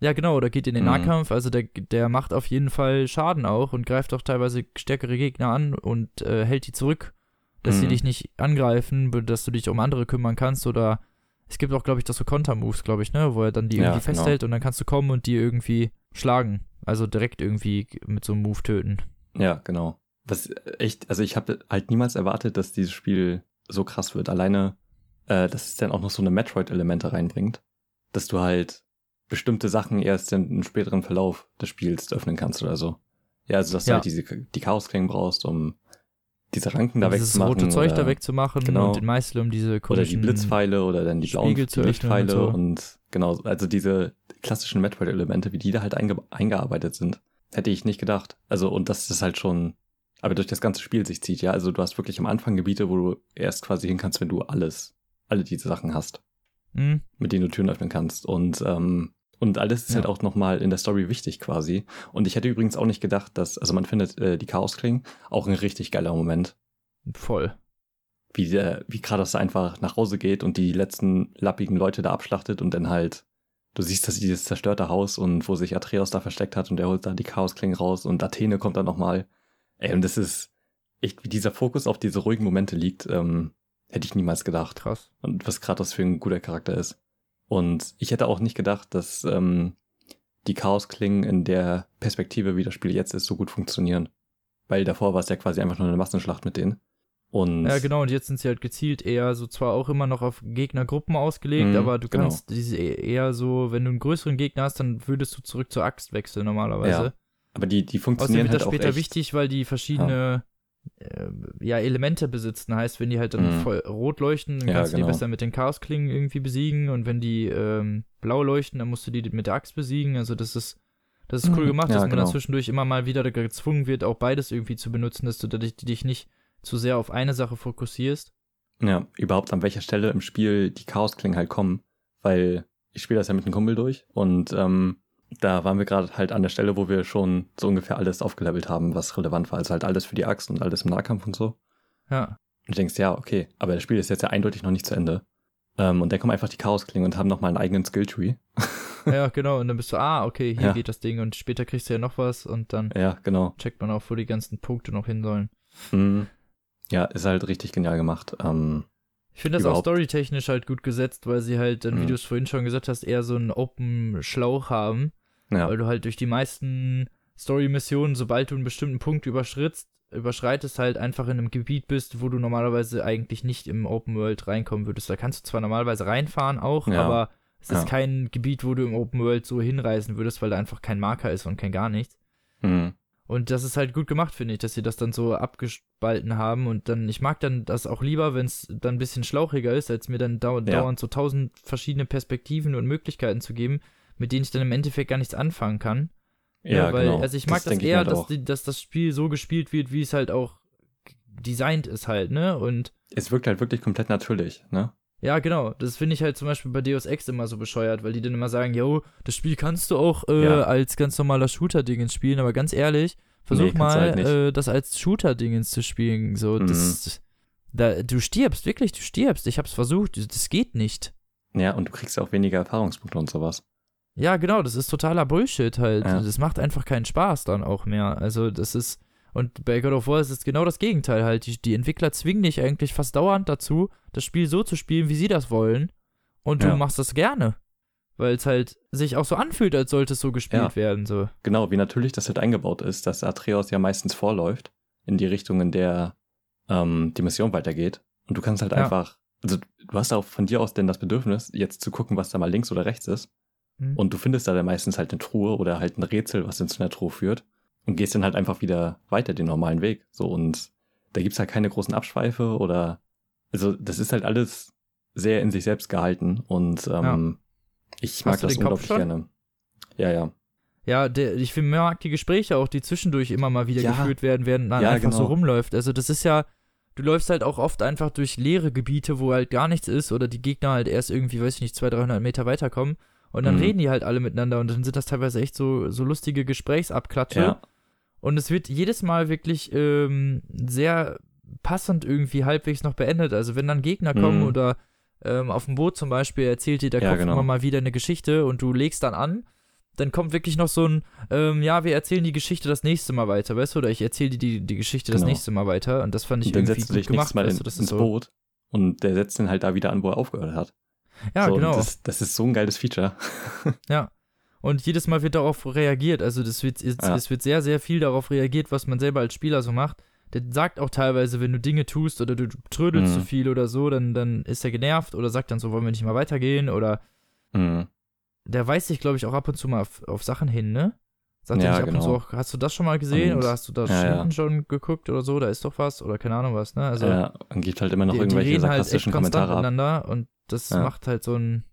ja, genau, oder geht in den Mhm. Nahkampf. Also der, der macht auf jeden Fall Schaden auch und greift auch teilweise stärkere Gegner an und äh, hält die zurück, dass sie Mhm. dich nicht angreifen, dass du dich um andere kümmern kannst oder es gibt auch, glaube ich, das so Kontermoves, glaube ich, ne, wo er dann die Ja, irgendwie genau. festhält und dann kannst du kommen und die irgendwie schlagen. Also direkt irgendwie mit so einem Move töten. Ja, genau. Was echt, also ich habe halt niemals erwartet, dass dieses Spiel so krass wird. Alleine, äh, dass es dann auch noch so eine Metroid-Elemente reinbringt, dass du halt bestimmte Sachen erst in einem späteren Verlauf des Spiels öffnen kannst oder so. Ja, also dass du Ja. halt diese, die Chaosklingen brauchst, um diese Ranken da dieses wegzumachen. rote Zeug da wegzumachen Genau. und den Meißel um diese Oder die Blitzpfeile oder dann die blauen Lichtpfeile und so. und genau, also diese klassischen Metroid-Elemente, wie die da halt einge eingearbeitet sind, hätte ich nicht gedacht. Also, und das ist halt schon, aber durch das ganze Spiel sich zieht, ja. Also du hast wirklich am Anfang Gebiete, wo du erst quasi hin kannst, wenn du alles, alle diese Sachen hast, Hm, mit denen du Türen öffnen kannst. Und, ähm, und alles ist Ja. halt auch nochmal in der Story wichtig quasi. Und ich hätte übrigens auch nicht gedacht, dass, also man findet äh, die Chaosklingen auch ein richtig geiler Moment voll. wie der, wie Kratos einfach nach Hause geht und die letzten lappigen Leute da abschlachtet und dann halt, du siehst das dieses zerstörte Haus und wo sich Atreus da versteckt hat und er holt da die Chaosklingen raus und Athene kommt dann nochmal. Ey, und das ist echt, wie dieser Fokus auf diese ruhigen Momente liegt, ähm, hätte ich niemals gedacht. Krass. Und was Kratos für ein guter Charakter ist. Und ich hätte auch nicht gedacht, dass ähm, die Chaos-Klingen in der Perspektive, wie das Spiel jetzt ist, so gut funktionieren. Weil davor war es ja quasi einfach nur eine Massenschlacht mit denen. Und Ja, genau, und jetzt sind sie halt gezielt eher so zwar auch immer noch auf Gegnergruppen ausgelegt, Mhm, aber du genau. kannst diese e- eher so, wenn du einen größeren Gegner hast, dann würdest du zurück zur Axt wechseln normalerweise. Ja, aber die, die Außerdem funktionieren wird halt das später echt. wichtig, weil die verschiedene äh, ja, Elemente besitzen. Heißt, wenn die halt dann Mhm. voll rot leuchten, dann Ja, kannst du genau. die besser mit den Chaosklingen irgendwie besiegen und wenn die ähm, blau leuchten, dann musst du die mit der Axt besiegen. Also das ist das ist cool Mhm. gemacht, Ja, dass man dann genau. zwischendurch immer mal wieder gezwungen wird, auch beides irgendwie zu benutzen, dass du dich, dich nicht zu sehr auf eine Sache fokussierst. Ja, überhaupt an welcher Stelle im Spiel die Chaosklingen halt kommen, weil ich spiele das ja mit einem Kumpel durch und ähm, da waren wir gerade halt an der Stelle, wo wir schon so ungefähr alles aufgelevelt haben, was relevant war. Also halt alles für die Axt und alles im Nahkampf und so. Ja. Und du denkst, ja, okay, aber das Spiel ist jetzt ja eindeutig noch nicht zu Ende. Ähm, und dann kommen einfach die Chaosklingen und haben nochmal einen eigenen Skilltree. Ja, genau. Und dann bist du, ah, okay, hier Ja. geht das Ding und später kriegst du ja noch was und dann Ja, genau. checkt man auch, wo die ganzen Punkte noch hin sollen. Mhm. Ja, ist halt richtig genial gemacht. Ähm, Ich finde das auch Überhaupt. storytechnisch halt gut gesetzt, weil sie halt, dann, wie Mhm. du es vorhin schon gesagt hast, eher so einen Open Schlauch haben, ja, weil du halt durch die meisten Story-Missionen, sobald du einen bestimmten Punkt überschrittst, überschreitest, halt einfach in einem Gebiet bist, wo du normalerweise eigentlich nicht im Open World reinkommen würdest. Da kannst du zwar normalerweise reinfahren auch, Ja. aber es ist Ja. kein Gebiet, wo du im Open World so hinreisen würdest, weil da einfach kein Marker ist und kein gar nichts. mhm. Und das ist halt gut gemacht, finde ich, dass sie das dann so abgespalten haben. Und dann, ich mag dann das auch lieber, wenn es dann ein bisschen schlauchiger ist, als mir dann dau Ja. dauernd so tausend verschiedene Perspektiven und Möglichkeiten zu geben, mit denen ich dann im Endeffekt gar nichts anfangen kann. ja, weil, genau. also ich mag das, mir eher, halt dass, die, dass das Spiel so gespielt wird, wie es halt auch designt ist halt, ne? Und Es wirkt halt wirklich komplett natürlich, ne? ja, genau. Das finde ich halt zum Beispiel bei Deus Ex immer so bescheuert, weil die dann immer sagen, yo, das Spiel kannst du auch äh, Ja. als ganz normaler Shooter-Dingens spielen, aber ganz ehrlich, versuch Nee, du mal, halt äh, das als Shooter-Dingens zu spielen. So, Mhm. das, da, du stirbst, wirklich, du stirbst. Ich hab's versucht, das geht nicht. Ja, und du kriegst ja auch weniger Erfahrungspunkte und sowas. Ja, genau, das ist totaler Bullshit halt. Ja. Das macht einfach keinen Spaß dann auch mehr. Also, das ist. Und bei God of War ist es genau das Gegenteil halt. Die, die Entwickler zwingen dich eigentlich fast dauernd dazu, das Spiel so zu spielen, wie sie das wollen. Und du Ja. machst das gerne. Weil es halt sich auch so anfühlt, als sollte es so gespielt Ja. werden. So. Genau, wie natürlich das halt eingebaut ist, dass Atreus ja meistens vorläuft in die Richtung, in der ähm, die Mission weitergeht. Und du kannst halt einfach, also du hast auch von dir aus denn das Bedürfnis, jetzt zu gucken, was da mal links oder rechts ist. Mhm. Und du findest da dann meistens halt eine Truhe oder halt ein Rätsel, was in zu einer Truhe führt. Und gehst dann halt einfach wieder weiter den normalen Weg. So, und da gibt's halt keine großen Abschweife oder, also das ist halt alles sehr in sich selbst gehalten. Und ähm, ich mag das unglaublich gerne. Ja, ja. Ja, der, ich mag die Gespräche auch, die zwischendurch immer mal wieder Ja. geführt werden, während man Ja, einfach so genau. rumläuft. Also das ist ja, du läufst halt auch oft einfach durch leere Gebiete, wo halt gar nichts ist oder die Gegner halt erst irgendwie, weiß ich nicht, 200, 300 Meter weiterkommen und dann Mhm. reden die halt alle miteinander und dann sind das teilweise echt so, so lustige Gesprächsabklatsche. Ja, Und es wird jedes Mal wirklich ähm, sehr passend irgendwie halbwegs noch beendet. Also wenn dann Gegner kommen Mhm. oder ähm, auf dem Boot zum Beispiel erzählt dir der Ja, Kopf genau. immer mal wieder eine Geschichte und du legst dann an, dann kommt wirklich noch so ein, ähm, ja, wir erzählen die Geschichte das nächste Mal weiter, weißt du? Oder ich erzähle dir die, die Geschichte das Genau. nächste Mal weiter und das fand ich und dann irgendwie setzt du gut dich gemacht, Mal in, weißt du? Das ins so, Boot und der setzt den halt da wieder an, wo er aufgehört hat. Ja, so, genau. Das, das ist so ein geiles Feature. Ja. Und jedes Mal wird darauf reagiert. Also das wird, es, Ja. es wird sehr, sehr viel darauf reagiert, was man selber als Spieler so macht. Der sagt auch teilweise, wenn du Dinge tust oder du trödelst Mhm. zu viel oder so, dann, dann ist er genervt oder sagt dann so, wollen wir nicht mal weitergehen oder Mhm. der weist sich, glaube ich, auch ab und zu mal auf, auf Sachen hin, ne? Sagt Ja, nicht ab und genau. zu auch, hast du das schon mal gesehen Und- oder hast du das ja, ja. schon geguckt oder so, da ist doch was oder keine Ahnung was, ne? Also ja, und gibt halt immer noch die, die irgendwelche reden halt sarkastischen konstant Kommentare miteinander und das Ja. macht halt so ein,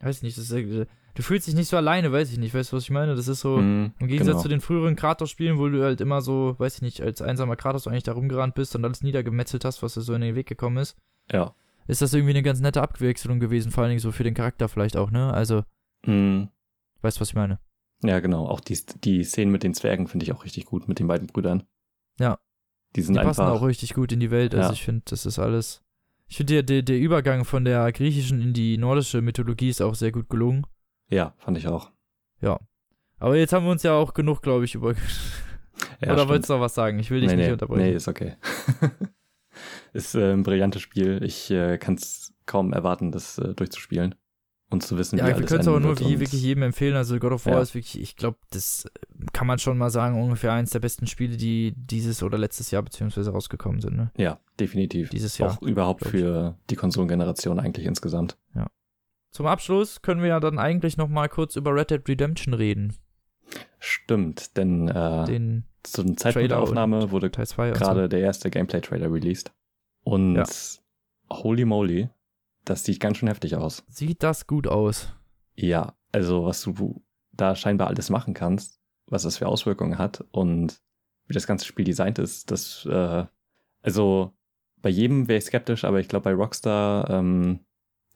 weiß nicht, das ist, du fühlst dich nicht so alleine, weiß ich nicht, weißt du, was ich meine? Das ist so, Mhm, im Gegensatz genau. zu den früheren Kratos-Spielen, wo du halt immer so, weiß ich nicht, als einsamer Kratos eigentlich da rumgerannt bist und alles niedergemetzelt hast, was dir so in den Weg gekommen ist, Ja. ist das irgendwie eine ganz nette Abwechslung gewesen, vor allen Dingen so für den Charakter vielleicht auch, ne? Also, Mhm. weißt du, was ich meine? Ja, genau. Auch die, die Szenen mit den Zwergen finde ich auch richtig gut, mit den beiden Brüdern. Ja. Die sind Die passen einfach. auch richtig gut in die Welt, also Ja. ich finde, das ist alles. Ich finde, der, der, Übergang von der griechischen in die nordische Mythologie ist auch sehr gut gelungen. Ja, fand ich auch. Aber jetzt haben wir uns ja auch genug, glaube ich, über. Ja, Oder stimmt. wolltest du noch was sagen? Ich will dich nee, nicht nee, unterbrechen. Nee, ist okay. ist äh, ein brillantes Spiel. Ich äh, kann es kaum erwarten, das äh, durchzuspielen. Und zu wissen, Ja, wie wir alles können es aber nur wie wirklich jedem empfehlen. Also God of War Ja. ist wirklich, ich glaube, das kann man schon mal sagen, ungefähr eins der besten Spiele, die dieses oder letztes Jahr beziehungsweise rausgekommen sind, ne? Ja, definitiv. Dieses Jahr. Auch überhaupt für die Konsolengeneration eigentlich insgesamt. Zum Abschluss können wir ja dann eigentlich noch mal kurz über Red Dead Redemption reden. Stimmt, denn äh, Den zum Zeitpunkt der Aufnahme wurde Teil 2 und gerade der erste Gameplay-Trailer released. Und Ja. holy moly, das sieht ganz schön heftig aus. Sieht das gut aus? Ja, also was du da scheinbar alles machen kannst, was das für Auswirkungen hat und wie das ganze Spiel designt ist, das, äh, also bei jedem wäre ich skeptisch, aber ich glaube bei Rockstar, ähm,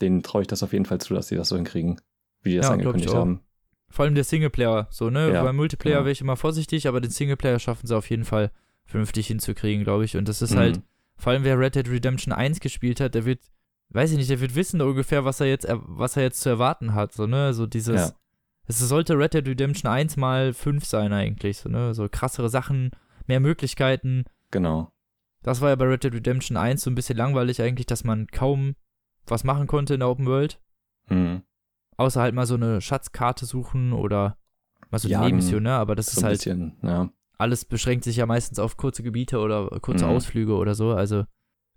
denen traue ich das auf jeden Fall zu, dass sie das so hinkriegen, wie die das Ja, angekündigt haben. Vor allem der Singleplayer, so, ne? Ja, Beim Multiplayer genau. wäre ich immer vorsichtig, aber den Singleplayer schaffen sie auf jeden Fall vernünftig hinzukriegen, glaube ich. Und das ist Mhm. halt, vor allem wer Red Dead Redemption 1 gespielt hat, der wird, weiß ich nicht, der wird wissen ungefähr, was er jetzt, was er jetzt zu erwarten hat, so, ne? So dieses, Ja. es sollte Red Dead Redemption 1 mal 5 sein eigentlich, so, ne? So krassere Sachen, mehr Möglichkeiten. Genau. Das war ja bei Red Dead Redemption 1 so ein bisschen langweilig eigentlich, dass man kaum was machen konnte in der Open World. Mhm. Außer halt mal so eine Schatzkarte suchen oder mal so eine Nebenmission, ne? Aber das So ist halt, bisschen, ja. alles beschränkt sich ja meistens auf kurze Gebiete oder kurze Mhm. Ausflüge oder so. Also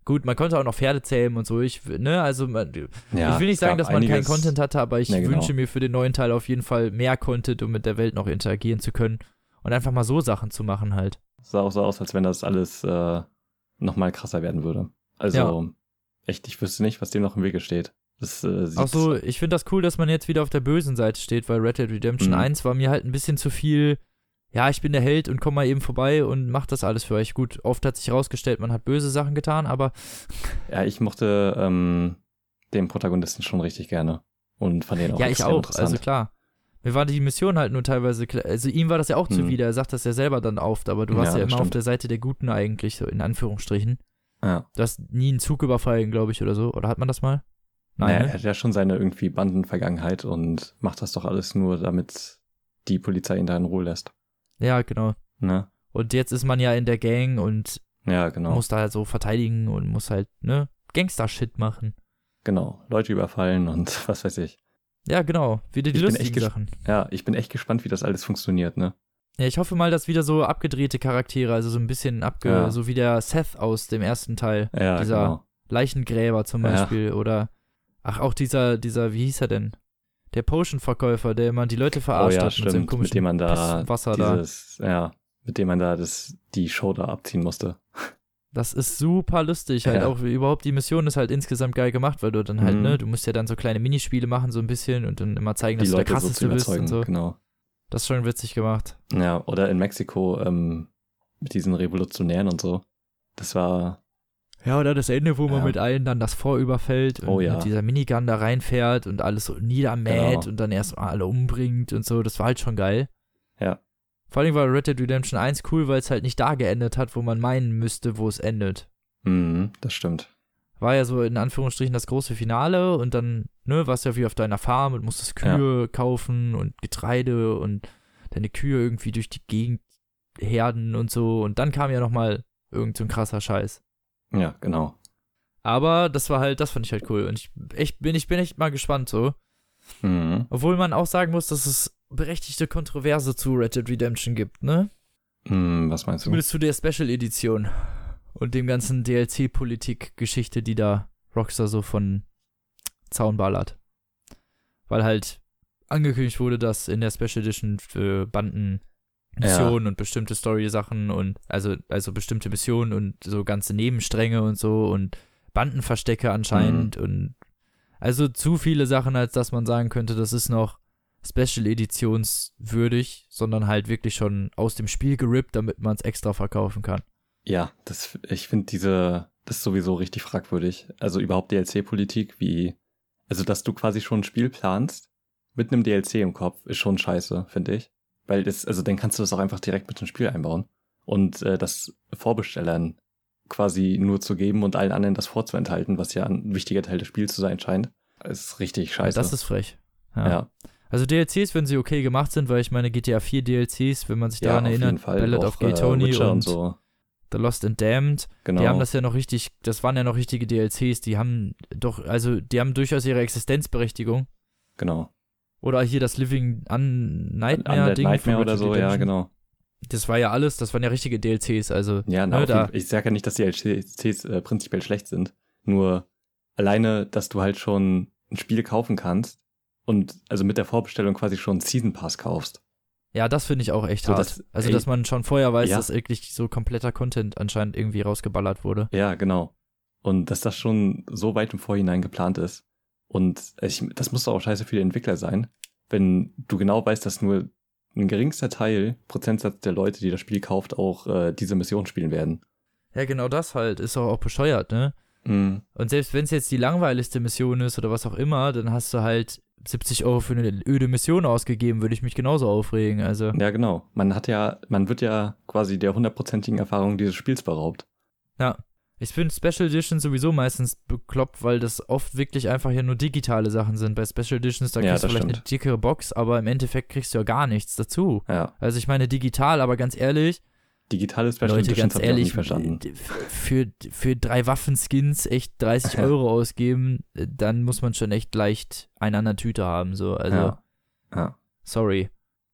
gut, man konnte auch noch Pferde zähmen und so. Ich, ne, also man, ja. ich will nicht es sagen, dass man keinen einiges- Content hatte, aber ich Nee, genau. wünsche mir für den neuen Teil auf jeden Fall mehr Content, um mit der Welt noch interagieren zu können und einfach mal so Sachen zu machen halt. Sah auch so aus, als wenn das alles äh, nochmal krasser werden würde. Also, echt, ich wüsste nicht, was dem noch im Wege steht. Das äh, so, ich finde das cool, dass man jetzt wieder auf der bösen Seite steht, weil Red Dead Redemption Mhm. 1 war mir halt ein bisschen zu viel. Ja, ich bin der Held und komm mal eben vorbei und mach das alles für euch. Gut, oft hat sich herausgestellt, man hat böse Sachen getan, aber Ja, ich mochte ähm, den Protagonisten schon richtig gerne. Und fand den auch ja, ich auch. Also klar. Mir war die Mission halt nur teilweise, klar- also ihm war das ja auch Mhm. zuwider, er sagt das ja selber dann oft, aber du Ja, warst ja das immer auf stimmt. der Seite der Guten eigentlich, so in Anführungsstrichen. Ja. Du hast nie einen Zug überfallen, glaube ich, oder so. Oder hat man das mal? Naja, Nein, er ne? hat ja schon seine irgendwie Bandenvergangenheit und macht das doch alles nur, damit die Polizei ihn da in Ruhe lässt. Ja, genau. Ne? Und jetzt ist man ja in der Gang und Ja, genau. muss da halt so verteidigen und muss halt, ne, Gangster-Shit machen. Genau. Leute überfallen und was weiß ich. Ja, genau. Wieder die Ich lustigen Sachen. Ja, ich bin echt gespannt, wie das alles funktioniert, ne? Ja, ich hoffe mal, dass wieder so abgedrehte Charaktere, also so ein bisschen abge, Ja. so wie der Seth aus dem ersten Teil, Ja, Dieser- genau. Leichengräber zum Ja. Beispiel, oder, ach, auch dieser, dieser, wie hieß er denn? Der Potion-Verkäufer, der immer die Leute Oh verarscht ja, hat mit seinem stimmt. Mit komischen dem man da Wasser da. dieses, ja, mit dem man da das, die Show da abziehen musste. Das ist super lustig. Halt Ja. auch überhaupt die Mission ist halt insgesamt geil gemacht, weil du dann halt, Mhm. ne, du musst ja dann so kleine Minispiele machen, so ein bisschen und dann immer zeigen, Die dass du der Leute so zu krasseste bist überzeugen, und so. genau. Das ist schon witzig gemacht. Ja, oder in Mexiko ähm, mit diesen Revolutionären und so. Das war, Ja, oder das Ende, wo man Ja. mit allen dann das Vor überfällt und Oh ja. mit dieser Minigun da reinfährt und alles so niedermäht Genau. und dann erstmal alle umbringt und so. Das war halt schon geil. Ja. Vor allem war Red Dead Redemption 1 cool, weil es halt nicht da geendet hat, wo man meinen müsste, wo es endet. mhm, das stimmt. War ja so in Anführungsstrichen das große Finale und dann, ne, warst du ja wie auf deiner Farm und musstest Kühe kaufen und Getreide und deine Kühe irgendwie durch die Gegend herden und so. Und dann kam ja nochmal irgend so ein krasser Scheiß. Ja, genau. Aber das war halt, das fand ich halt cool. Und ich echt, bin, ich bin echt mal gespannt so. Mhm. Obwohl man auch sagen muss, dass es berechtigte Kontroverse zu Red Dead Redemption gibt, ne? Mhm, was meinst du? Zumindest zu der Special Edition und dem ganzen DLC-Politik-Geschichte, die da Rockstar so von Zaun ballert. Weil halt angekündigt wurde, dass in der Special Edition für Banden Missionen und bestimmte Story-Sachen und also, also bestimmte Missionen und so ganze Nebenstränge und so und Bandenverstecke anscheinend Mhm. und also zu viele Sachen, als dass man sagen könnte, das ist noch Special Editionswürdig, sondern halt wirklich schon aus dem Spiel gerippt, damit man es extra verkaufen kann. Ja, das, ich finde diese, das ist sowieso richtig fragwürdig. Also überhaupt DLC-Politik, wie, also dass du quasi schon ein Spiel planst mit einem DLC im Kopf, ist schon scheiße, finde ich. Weil das, also dann kannst du das auch einfach direkt mit dem Spiel einbauen. Und äh, das Vorbestellern quasi nur zu geben und allen anderen das vorzuenthalten, was ja ein wichtiger Teil des Spiels zu sein scheint, ist richtig scheiße. Das ist frech. Ja. ja, Also DLCs, wenn sie okay gemacht sind, weil ich meine GTA 4 DLCs, wenn man sich ja, daran erinnert, Fall. Ballad of Gay äh, Tony Witcher und, so. The Lost and Damned, Genau. die haben das ja noch richtig, das waren ja noch richtige DLCs, die haben doch, also die haben durchaus ihre Existenzberechtigung. genau. Oder hier das Living Un Nightmare Ding. Nightmare oder so, ja, genau. Das war ja alles, das waren ja richtige DLCs, also. Ja, na, ne, da, ich sage ja nicht, dass die LCs äh, prinzipiell schlecht sind. Nur alleine, dass du halt schon ein Spiel kaufen kannst und also mit der Vorbestellung quasi schon einen Season Pass kaufst. ja, das finde ich auch echt So, hart. das- also, ey, dass man schon vorher weiß, ja. dass wirklich so kompletter Content anscheinend irgendwie rausgeballert wurde. Ja, genau. Und dass das schon so weit im Vorhinein geplant ist. Und ich, das muss doch auch scheiße für die Entwickler sein, wenn du genau weißt, dass nur ein geringster Teil, Prozentsatz der Leute, die das Spiel kauft, auch äh, diese Mission spielen werden. Ja, genau das halt. Ist doch auch bescheuert, ne? Mhm. Und selbst wenn es jetzt die langweiligste Mission ist oder was auch immer, dann hast du halt 70 Euro für eine öde Mission ausgegeben, würde ich mich genauso aufregen. Also, Ja, genau. Man hat ja, man wird ja quasi der hundertprozentigen Erfahrung dieses Spiels beraubt. ja. Ich finde Special Editions sowieso meistens bekloppt, weil das oft wirklich einfach ja nur digitale Sachen sind. Bei Special Editions, da Ja, kriegst du das vielleicht eine stimmt. dickere Box, aber im Endeffekt kriegst du ja gar nichts dazu. Ja. Also ich meine digital, aber ganz ehrlich, Digitale Special Leute, Editions ganz ehrlich, verstanden. für, für drei Waffenskins echt 30 Ja. Euro ausgeben, äh, dann muss man schon echt leicht einen an der Tüte haben. So. Also, ja. ja. sorry.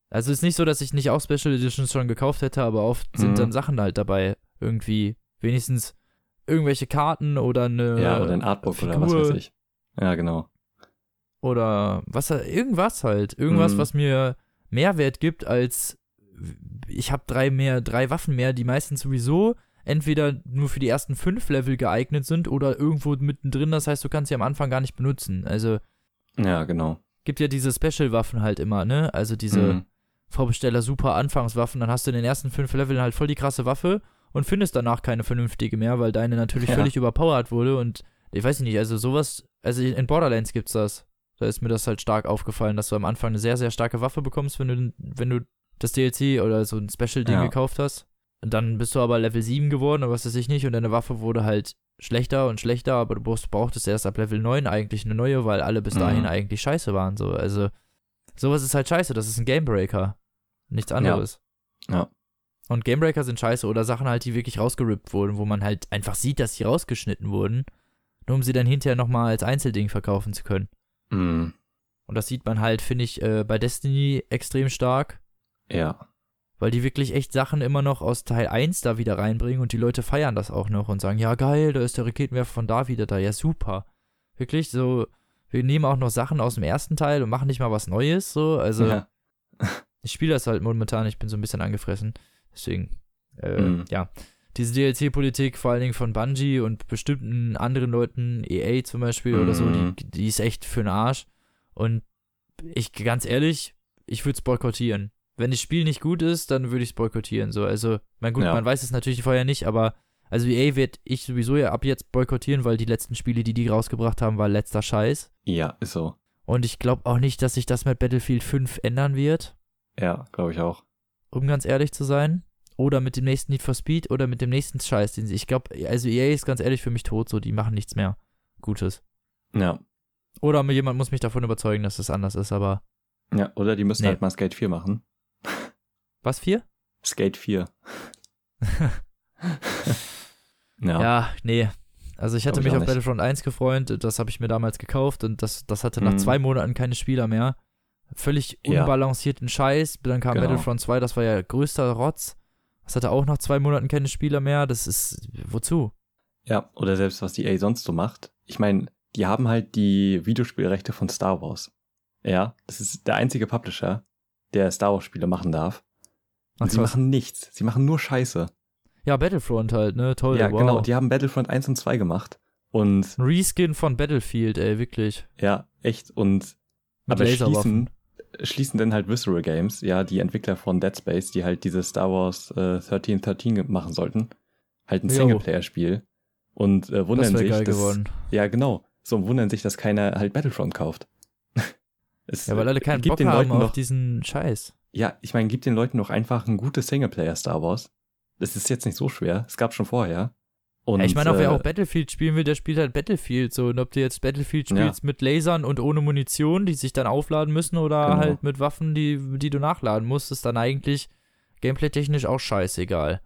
Also ist nicht so, dass ich nicht auch Special Editions schon gekauft hätte, aber oft sind Mhm. dann Sachen halt dabei. Irgendwie wenigstens irgendwelche Karten oder eine Ja, oder ein Artbook oder was Figur. weiß ich. Ja, genau. oder was irgendwas halt. Irgendwas, Mhm. was mir Mehrwert gibt als ich habe drei mehr, drei Waffen mehr, die meistens sowieso entweder nur für die ersten fünf Level geeignet sind oder irgendwo mittendrin, das heißt, du kannst sie am Anfang gar nicht benutzen. Also Ja, genau. gibt ja diese Special-Waffen halt immer, ne? Also diese Mhm. Vorbesteller super Anfangswaffen, dann hast du in den ersten fünf Leveln halt voll die krasse Waffe und findest danach keine vernünftige mehr, weil deine natürlich Ja. völlig überpowered wurde und ich weiß nicht, also sowas, also in Borderlands gibt's das. Da ist mir das halt stark aufgefallen, dass du am Anfang eine sehr, sehr starke Waffe bekommst, wenn du, wenn du das DLC oder so ein Special-Ding Ja. gekauft hast. Und dann bist du aber Level 7 geworden oder was weiß ich nicht und deine Waffe wurde halt schlechter und schlechter, aber du brauchst, brauchtest erst ab Level 9 eigentlich eine neue, weil alle bis Mhm. dahin eigentlich scheiße waren. So. Also sowas ist halt scheiße, das ist ein Gamebreaker. Nichts anderes. Ja. Und Gamebreaker sind scheiße oder Sachen halt, die wirklich rausgerippt wurden, wo man halt einfach sieht, dass sie rausgeschnitten wurden, nur um sie dann hinterher nochmal als Einzelding verkaufen zu können. Mhm. Und das sieht man halt, finde ich, äh, bei Destiny extrem stark, Ja. weil die wirklich echt Sachen immer noch aus Teil 1 da wieder reinbringen und die Leute feiern das auch noch und sagen, ja geil, da ist der Raketenwerfer von da wieder da, ja super. Wirklich so, wir nehmen auch noch Sachen aus dem ersten Teil und machen nicht mal was Neues, so, also ja. ich spiele das halt momentan, ich bin so ein bisschen angefressen. Deswegen, äh, Mhm. ja. Diese DLC-Politik, vor allen Dingen von Bungie und bestimmten anderen Leuten, EA zum Beispiel oder so, Mhm. die, die ist echt für den Arsch. Und ich, ganz ehrlich, ich würde es boykottieren. Wenn das Spiel nicht gut ist, dann würde ich es boykottieren. So, also, mein gut, Ja. man weiß es natürlich vorher nicht, aber also EA wird ich sowieso ja ab jetzt boykottieren, weil die letzten Spiele, die die rausgebracht haben, war letzter Scheiß. Ja, ist so. Und ich glaube auch nicht, dass sich das mit Battlefield 5 ändern wird Ja, glaube ich auch. Um ganz ehrlich zu sein. Oder mit dem nächsten Need for Speed oder mit dem nächsten Scheiß, den sie. Ich glaube, also EA ist ganz ehrlich für mich tot, so, die machen nichts mehr Gutes. Ja. Oder jemand muss mich davon überzeugen, dass es anders ist, aber. Ja, oder die müssen Nee. halt mal Skate 4 machen. Was, vier? Skate 4. ja. Ja, nee. Also ich hatte Glaub ich mich auch auf. Battlefront 1 gefreut, das habe ich mir damals gekauft und das, das hatte nach Mhm. zwei Monaten keine Spieler mehr. Völlig Ja. unbalancierten Scheiß. Dann kam Genau. Battlefront 2, das war ja größter Rotz. Das hatte auch nach zwei Monaten keine Spieler mehr. Das ist. Wozu? Ja, oder selbst was die EA sonst so macht. Ich meine, die haben halt die Videospielrechte von Star Wars. Ja, das ist der einzige Publisher, der Star Wars Spiele machen darf. Und Ach, sie krass. machen nichts. Sie machen nur Scheiße. Ja, Battlefront halt, ne? Toll, ja, wow. genau. Die haben Battlefront 1 und 2 gemacht. Und Reskin von Battlefield, ey, wirklich. ja, echt. Und Mit aber schließen, schließen dann halt Visceral Games, ja, die Entwickler von Dead Space, die halt dieses Star Wars äh, 1313 machen sollten, halt ein. Singleplayer-Spiel und äh, Das wundern wäre sich, geil dass, geworden. ja genau, so wundern sich, dass keiner halt Battlefront kauft. es, Ja, weil alle keinen gibt Bock den haben Leuten auf doch, diesen Scheiß. ja, ich meine, gibt den Leuten doch einfach ein gutes Singleplayer Star Wars. Das ist jetzt nicht so schwer, es gab schon vorher. Und, ja, ich meine, auch wer äh, auch Battlefield spielen will, der spielt halt Battlefield so. Und ob du jetzt Battlefield Ja. spielst mit Lasern und ohne Munition, die sich dann aufladen müssen, oder Genau. halt mit Waffen, die, die du nachladen musst, ist dann eigentlich gameplay-technisch auch scheißegal.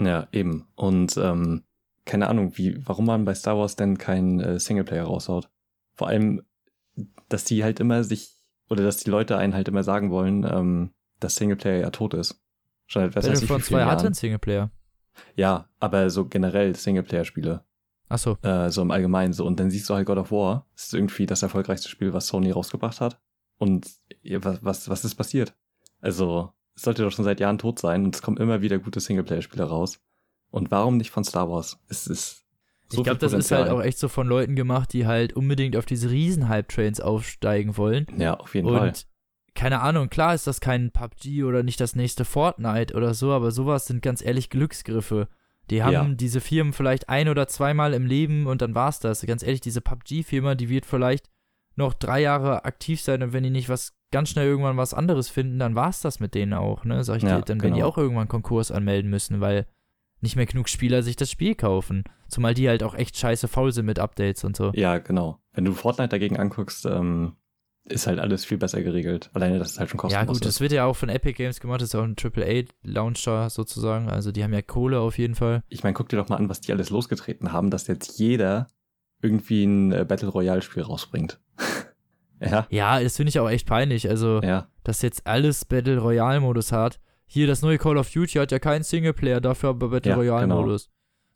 Ja, eben. Und ähm, keine Ahnung, wie, warum man bei Star Wars denn keinen äh, Singleplayer raushaut. Vor allem, dass die halt immer sich oder dass die Leute einen halt immer sagen wollen, ähm, dass Singleplayer ja tot ist. Schon seit was Battlefront vielen 2 hatte einen Singleplayer. Ja, aber so generell Singleplayer-Spiele. Achso. äh, so im Allgemeinen so. Und dann siehst du halt God of War. Das ist irgendwie das erfolgreichste Spiel, was Sony rausgebracht hat. Und was, was, was ist passiert? Also, es sollte doch schon seit Jahren tot sein und es kommen immer wieder gute Singleplayer-Spiele raus. Und warum nicht von Star Wars? Es ist so ich glaube, das ist halt auch echt so von Leuten gemacht, die halt unbedingt auf diese Riesen-Hype-Trains aufsteigen wollen. Ja, auf jeden Und Fall. Keine Ahnung, klar ist das kein PUBG oder nicht das nächste Fortnite oder so, aber sowas sind ganz ehrlich Glücksgriffe. Die haben Ja. diese Firmen vielleicht ein oder zweimal im Leben und dann war's das. Ganz ehrlich, diese PUBG-Firma, die wird vielleicht noch drei Jahre aktiv sein und wenn die nicht was ganz schnell irgendwann was anderes finden, dann war's das mit denen auch, ne? Sag ich Ja, dir, dann werden die genau. auch irgendwann Konkurs anmelden müssen, weil nicht mehr genug Spieler sich das Spiel kaufen. Zumal die halt auch echt scheiße faul sind mit Updates und so. Ja, genau. Wenn du Fortnite dagegen anguckst, ähm, ist halt alles viel besser geregelt. Alleine, dass es halt schon kostenlos Ja, gut, ist. das wird ja auch von Epic Games gemacht, das ist auch ein AAA-Launcher sozusagen. Also die haben ja Kohle auf jeden Fall. Ich meine, guck dir doch mal an, was die alles losgetreten haben, dass jetzt jeder irgendwie ein äh, Battle Royale-Spiel rausbringt. ja, Ja, das finde ich auch echt peinlich. Also, ja. dass jetzt alles Battle Royale-Modus hat. Hier, das neue Call of Duty hat ja keinen Singleplayer, dafür aber Battle Ja, genau.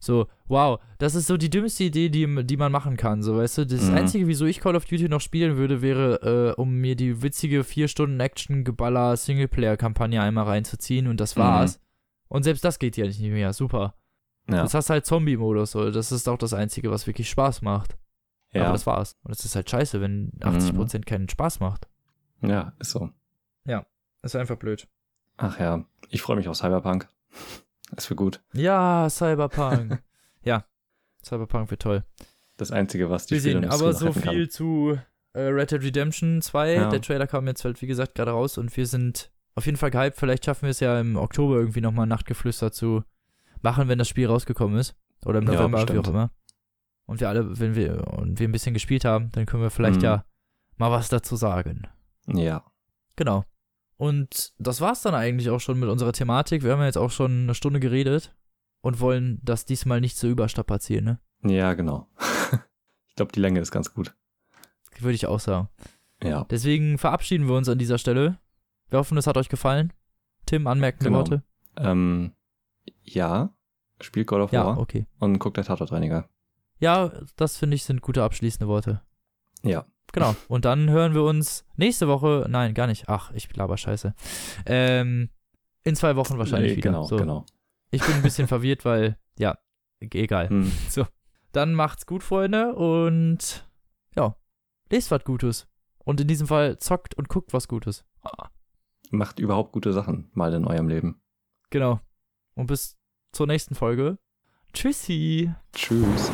So, wow, das ist so die dümmste Idee, die, die man machen kann. So, weißt du, das Mhm. Einzige, wieso ich Call of Duty noch spielen würde, wäre, äh, um mir die witzige 4 Stunden Action-Geballer Singleplayer-Kampagne einmal reinzuziehen und das Mhm. war's. Und selbst das geht ja nicht mehr. Super. Ja, Jetzt hast du halt Zombie-Modus, so. das ist auch das Einzige, was wirklich Spaß macht. ja. Aber das war's. Und es ist halt scheiße, wenn 80% keinen Spaß macht. ja, ist so. Ist einfach blöd. Ach ja, ich freue mich auf Cyberpunk. Das wird gut. Ja, Cyberpunk. ja, Cyberpunk wird toll. Das Einzige, was die Wir sehen aber so viel zu äh, Red Dead Redemption 2. Ja. Der Trailer kam jetzt halt, wie gesagt, gerade raus und wir sind auf jeden Fall gehypt. Vielleicht schaffen wir es ja im Oktober irgendwie nochmal Nachtgeflüster zu machen, wenn das Spiel rausgekommen ist. Oder im Ja, November, wie bestimmt. auch immer. Und wir alle, wenn wir, und wir ein bisschen gespielt haben, dann können wir vielleicht Mhm. ja mal was dazu sagen. kann. Ja, Genau. Und das war's dann eigentlich auch schon mit unserer Thematik. Wir haben ja jetzt auch schon eine Stunde geredet und wollen das diesmal nicht so überstrapazieren, ne? ja, genau. ich glaube, die Länge ist ganz gut. Würde ich auch sagen. Ja, Deswegen verabschieden wir uns an dieser Stelle. Wir hoffen, es hat euch gefallen. Tim, anmerkende Genau. Worte? ähm, ja, spielt God of Ja, War okay. und guckt der Tatortreiniger. Ja, das finde ich sind gute abschließende Worte. Ja, Genau. Und dann hören wir uns nächste Woche. Nein, gar nicht. Ach, ich laber Scheiße. Ähm, in zwei Wochen wahrscheinlich Nee, wieder. Genau, so. genau. Ich bin ein bisschen verwirrt, weil, ja, egal. Hm. Dann macht's gut, Freunde, und ja, lest was Gutes. Und in diesem Fall zockt und guckt was Gutes. Macht überhaupt gute Sachen mal in eurem Leben. Genau. Und bis zur nächsten Folge. Tschüssi. Tschüss.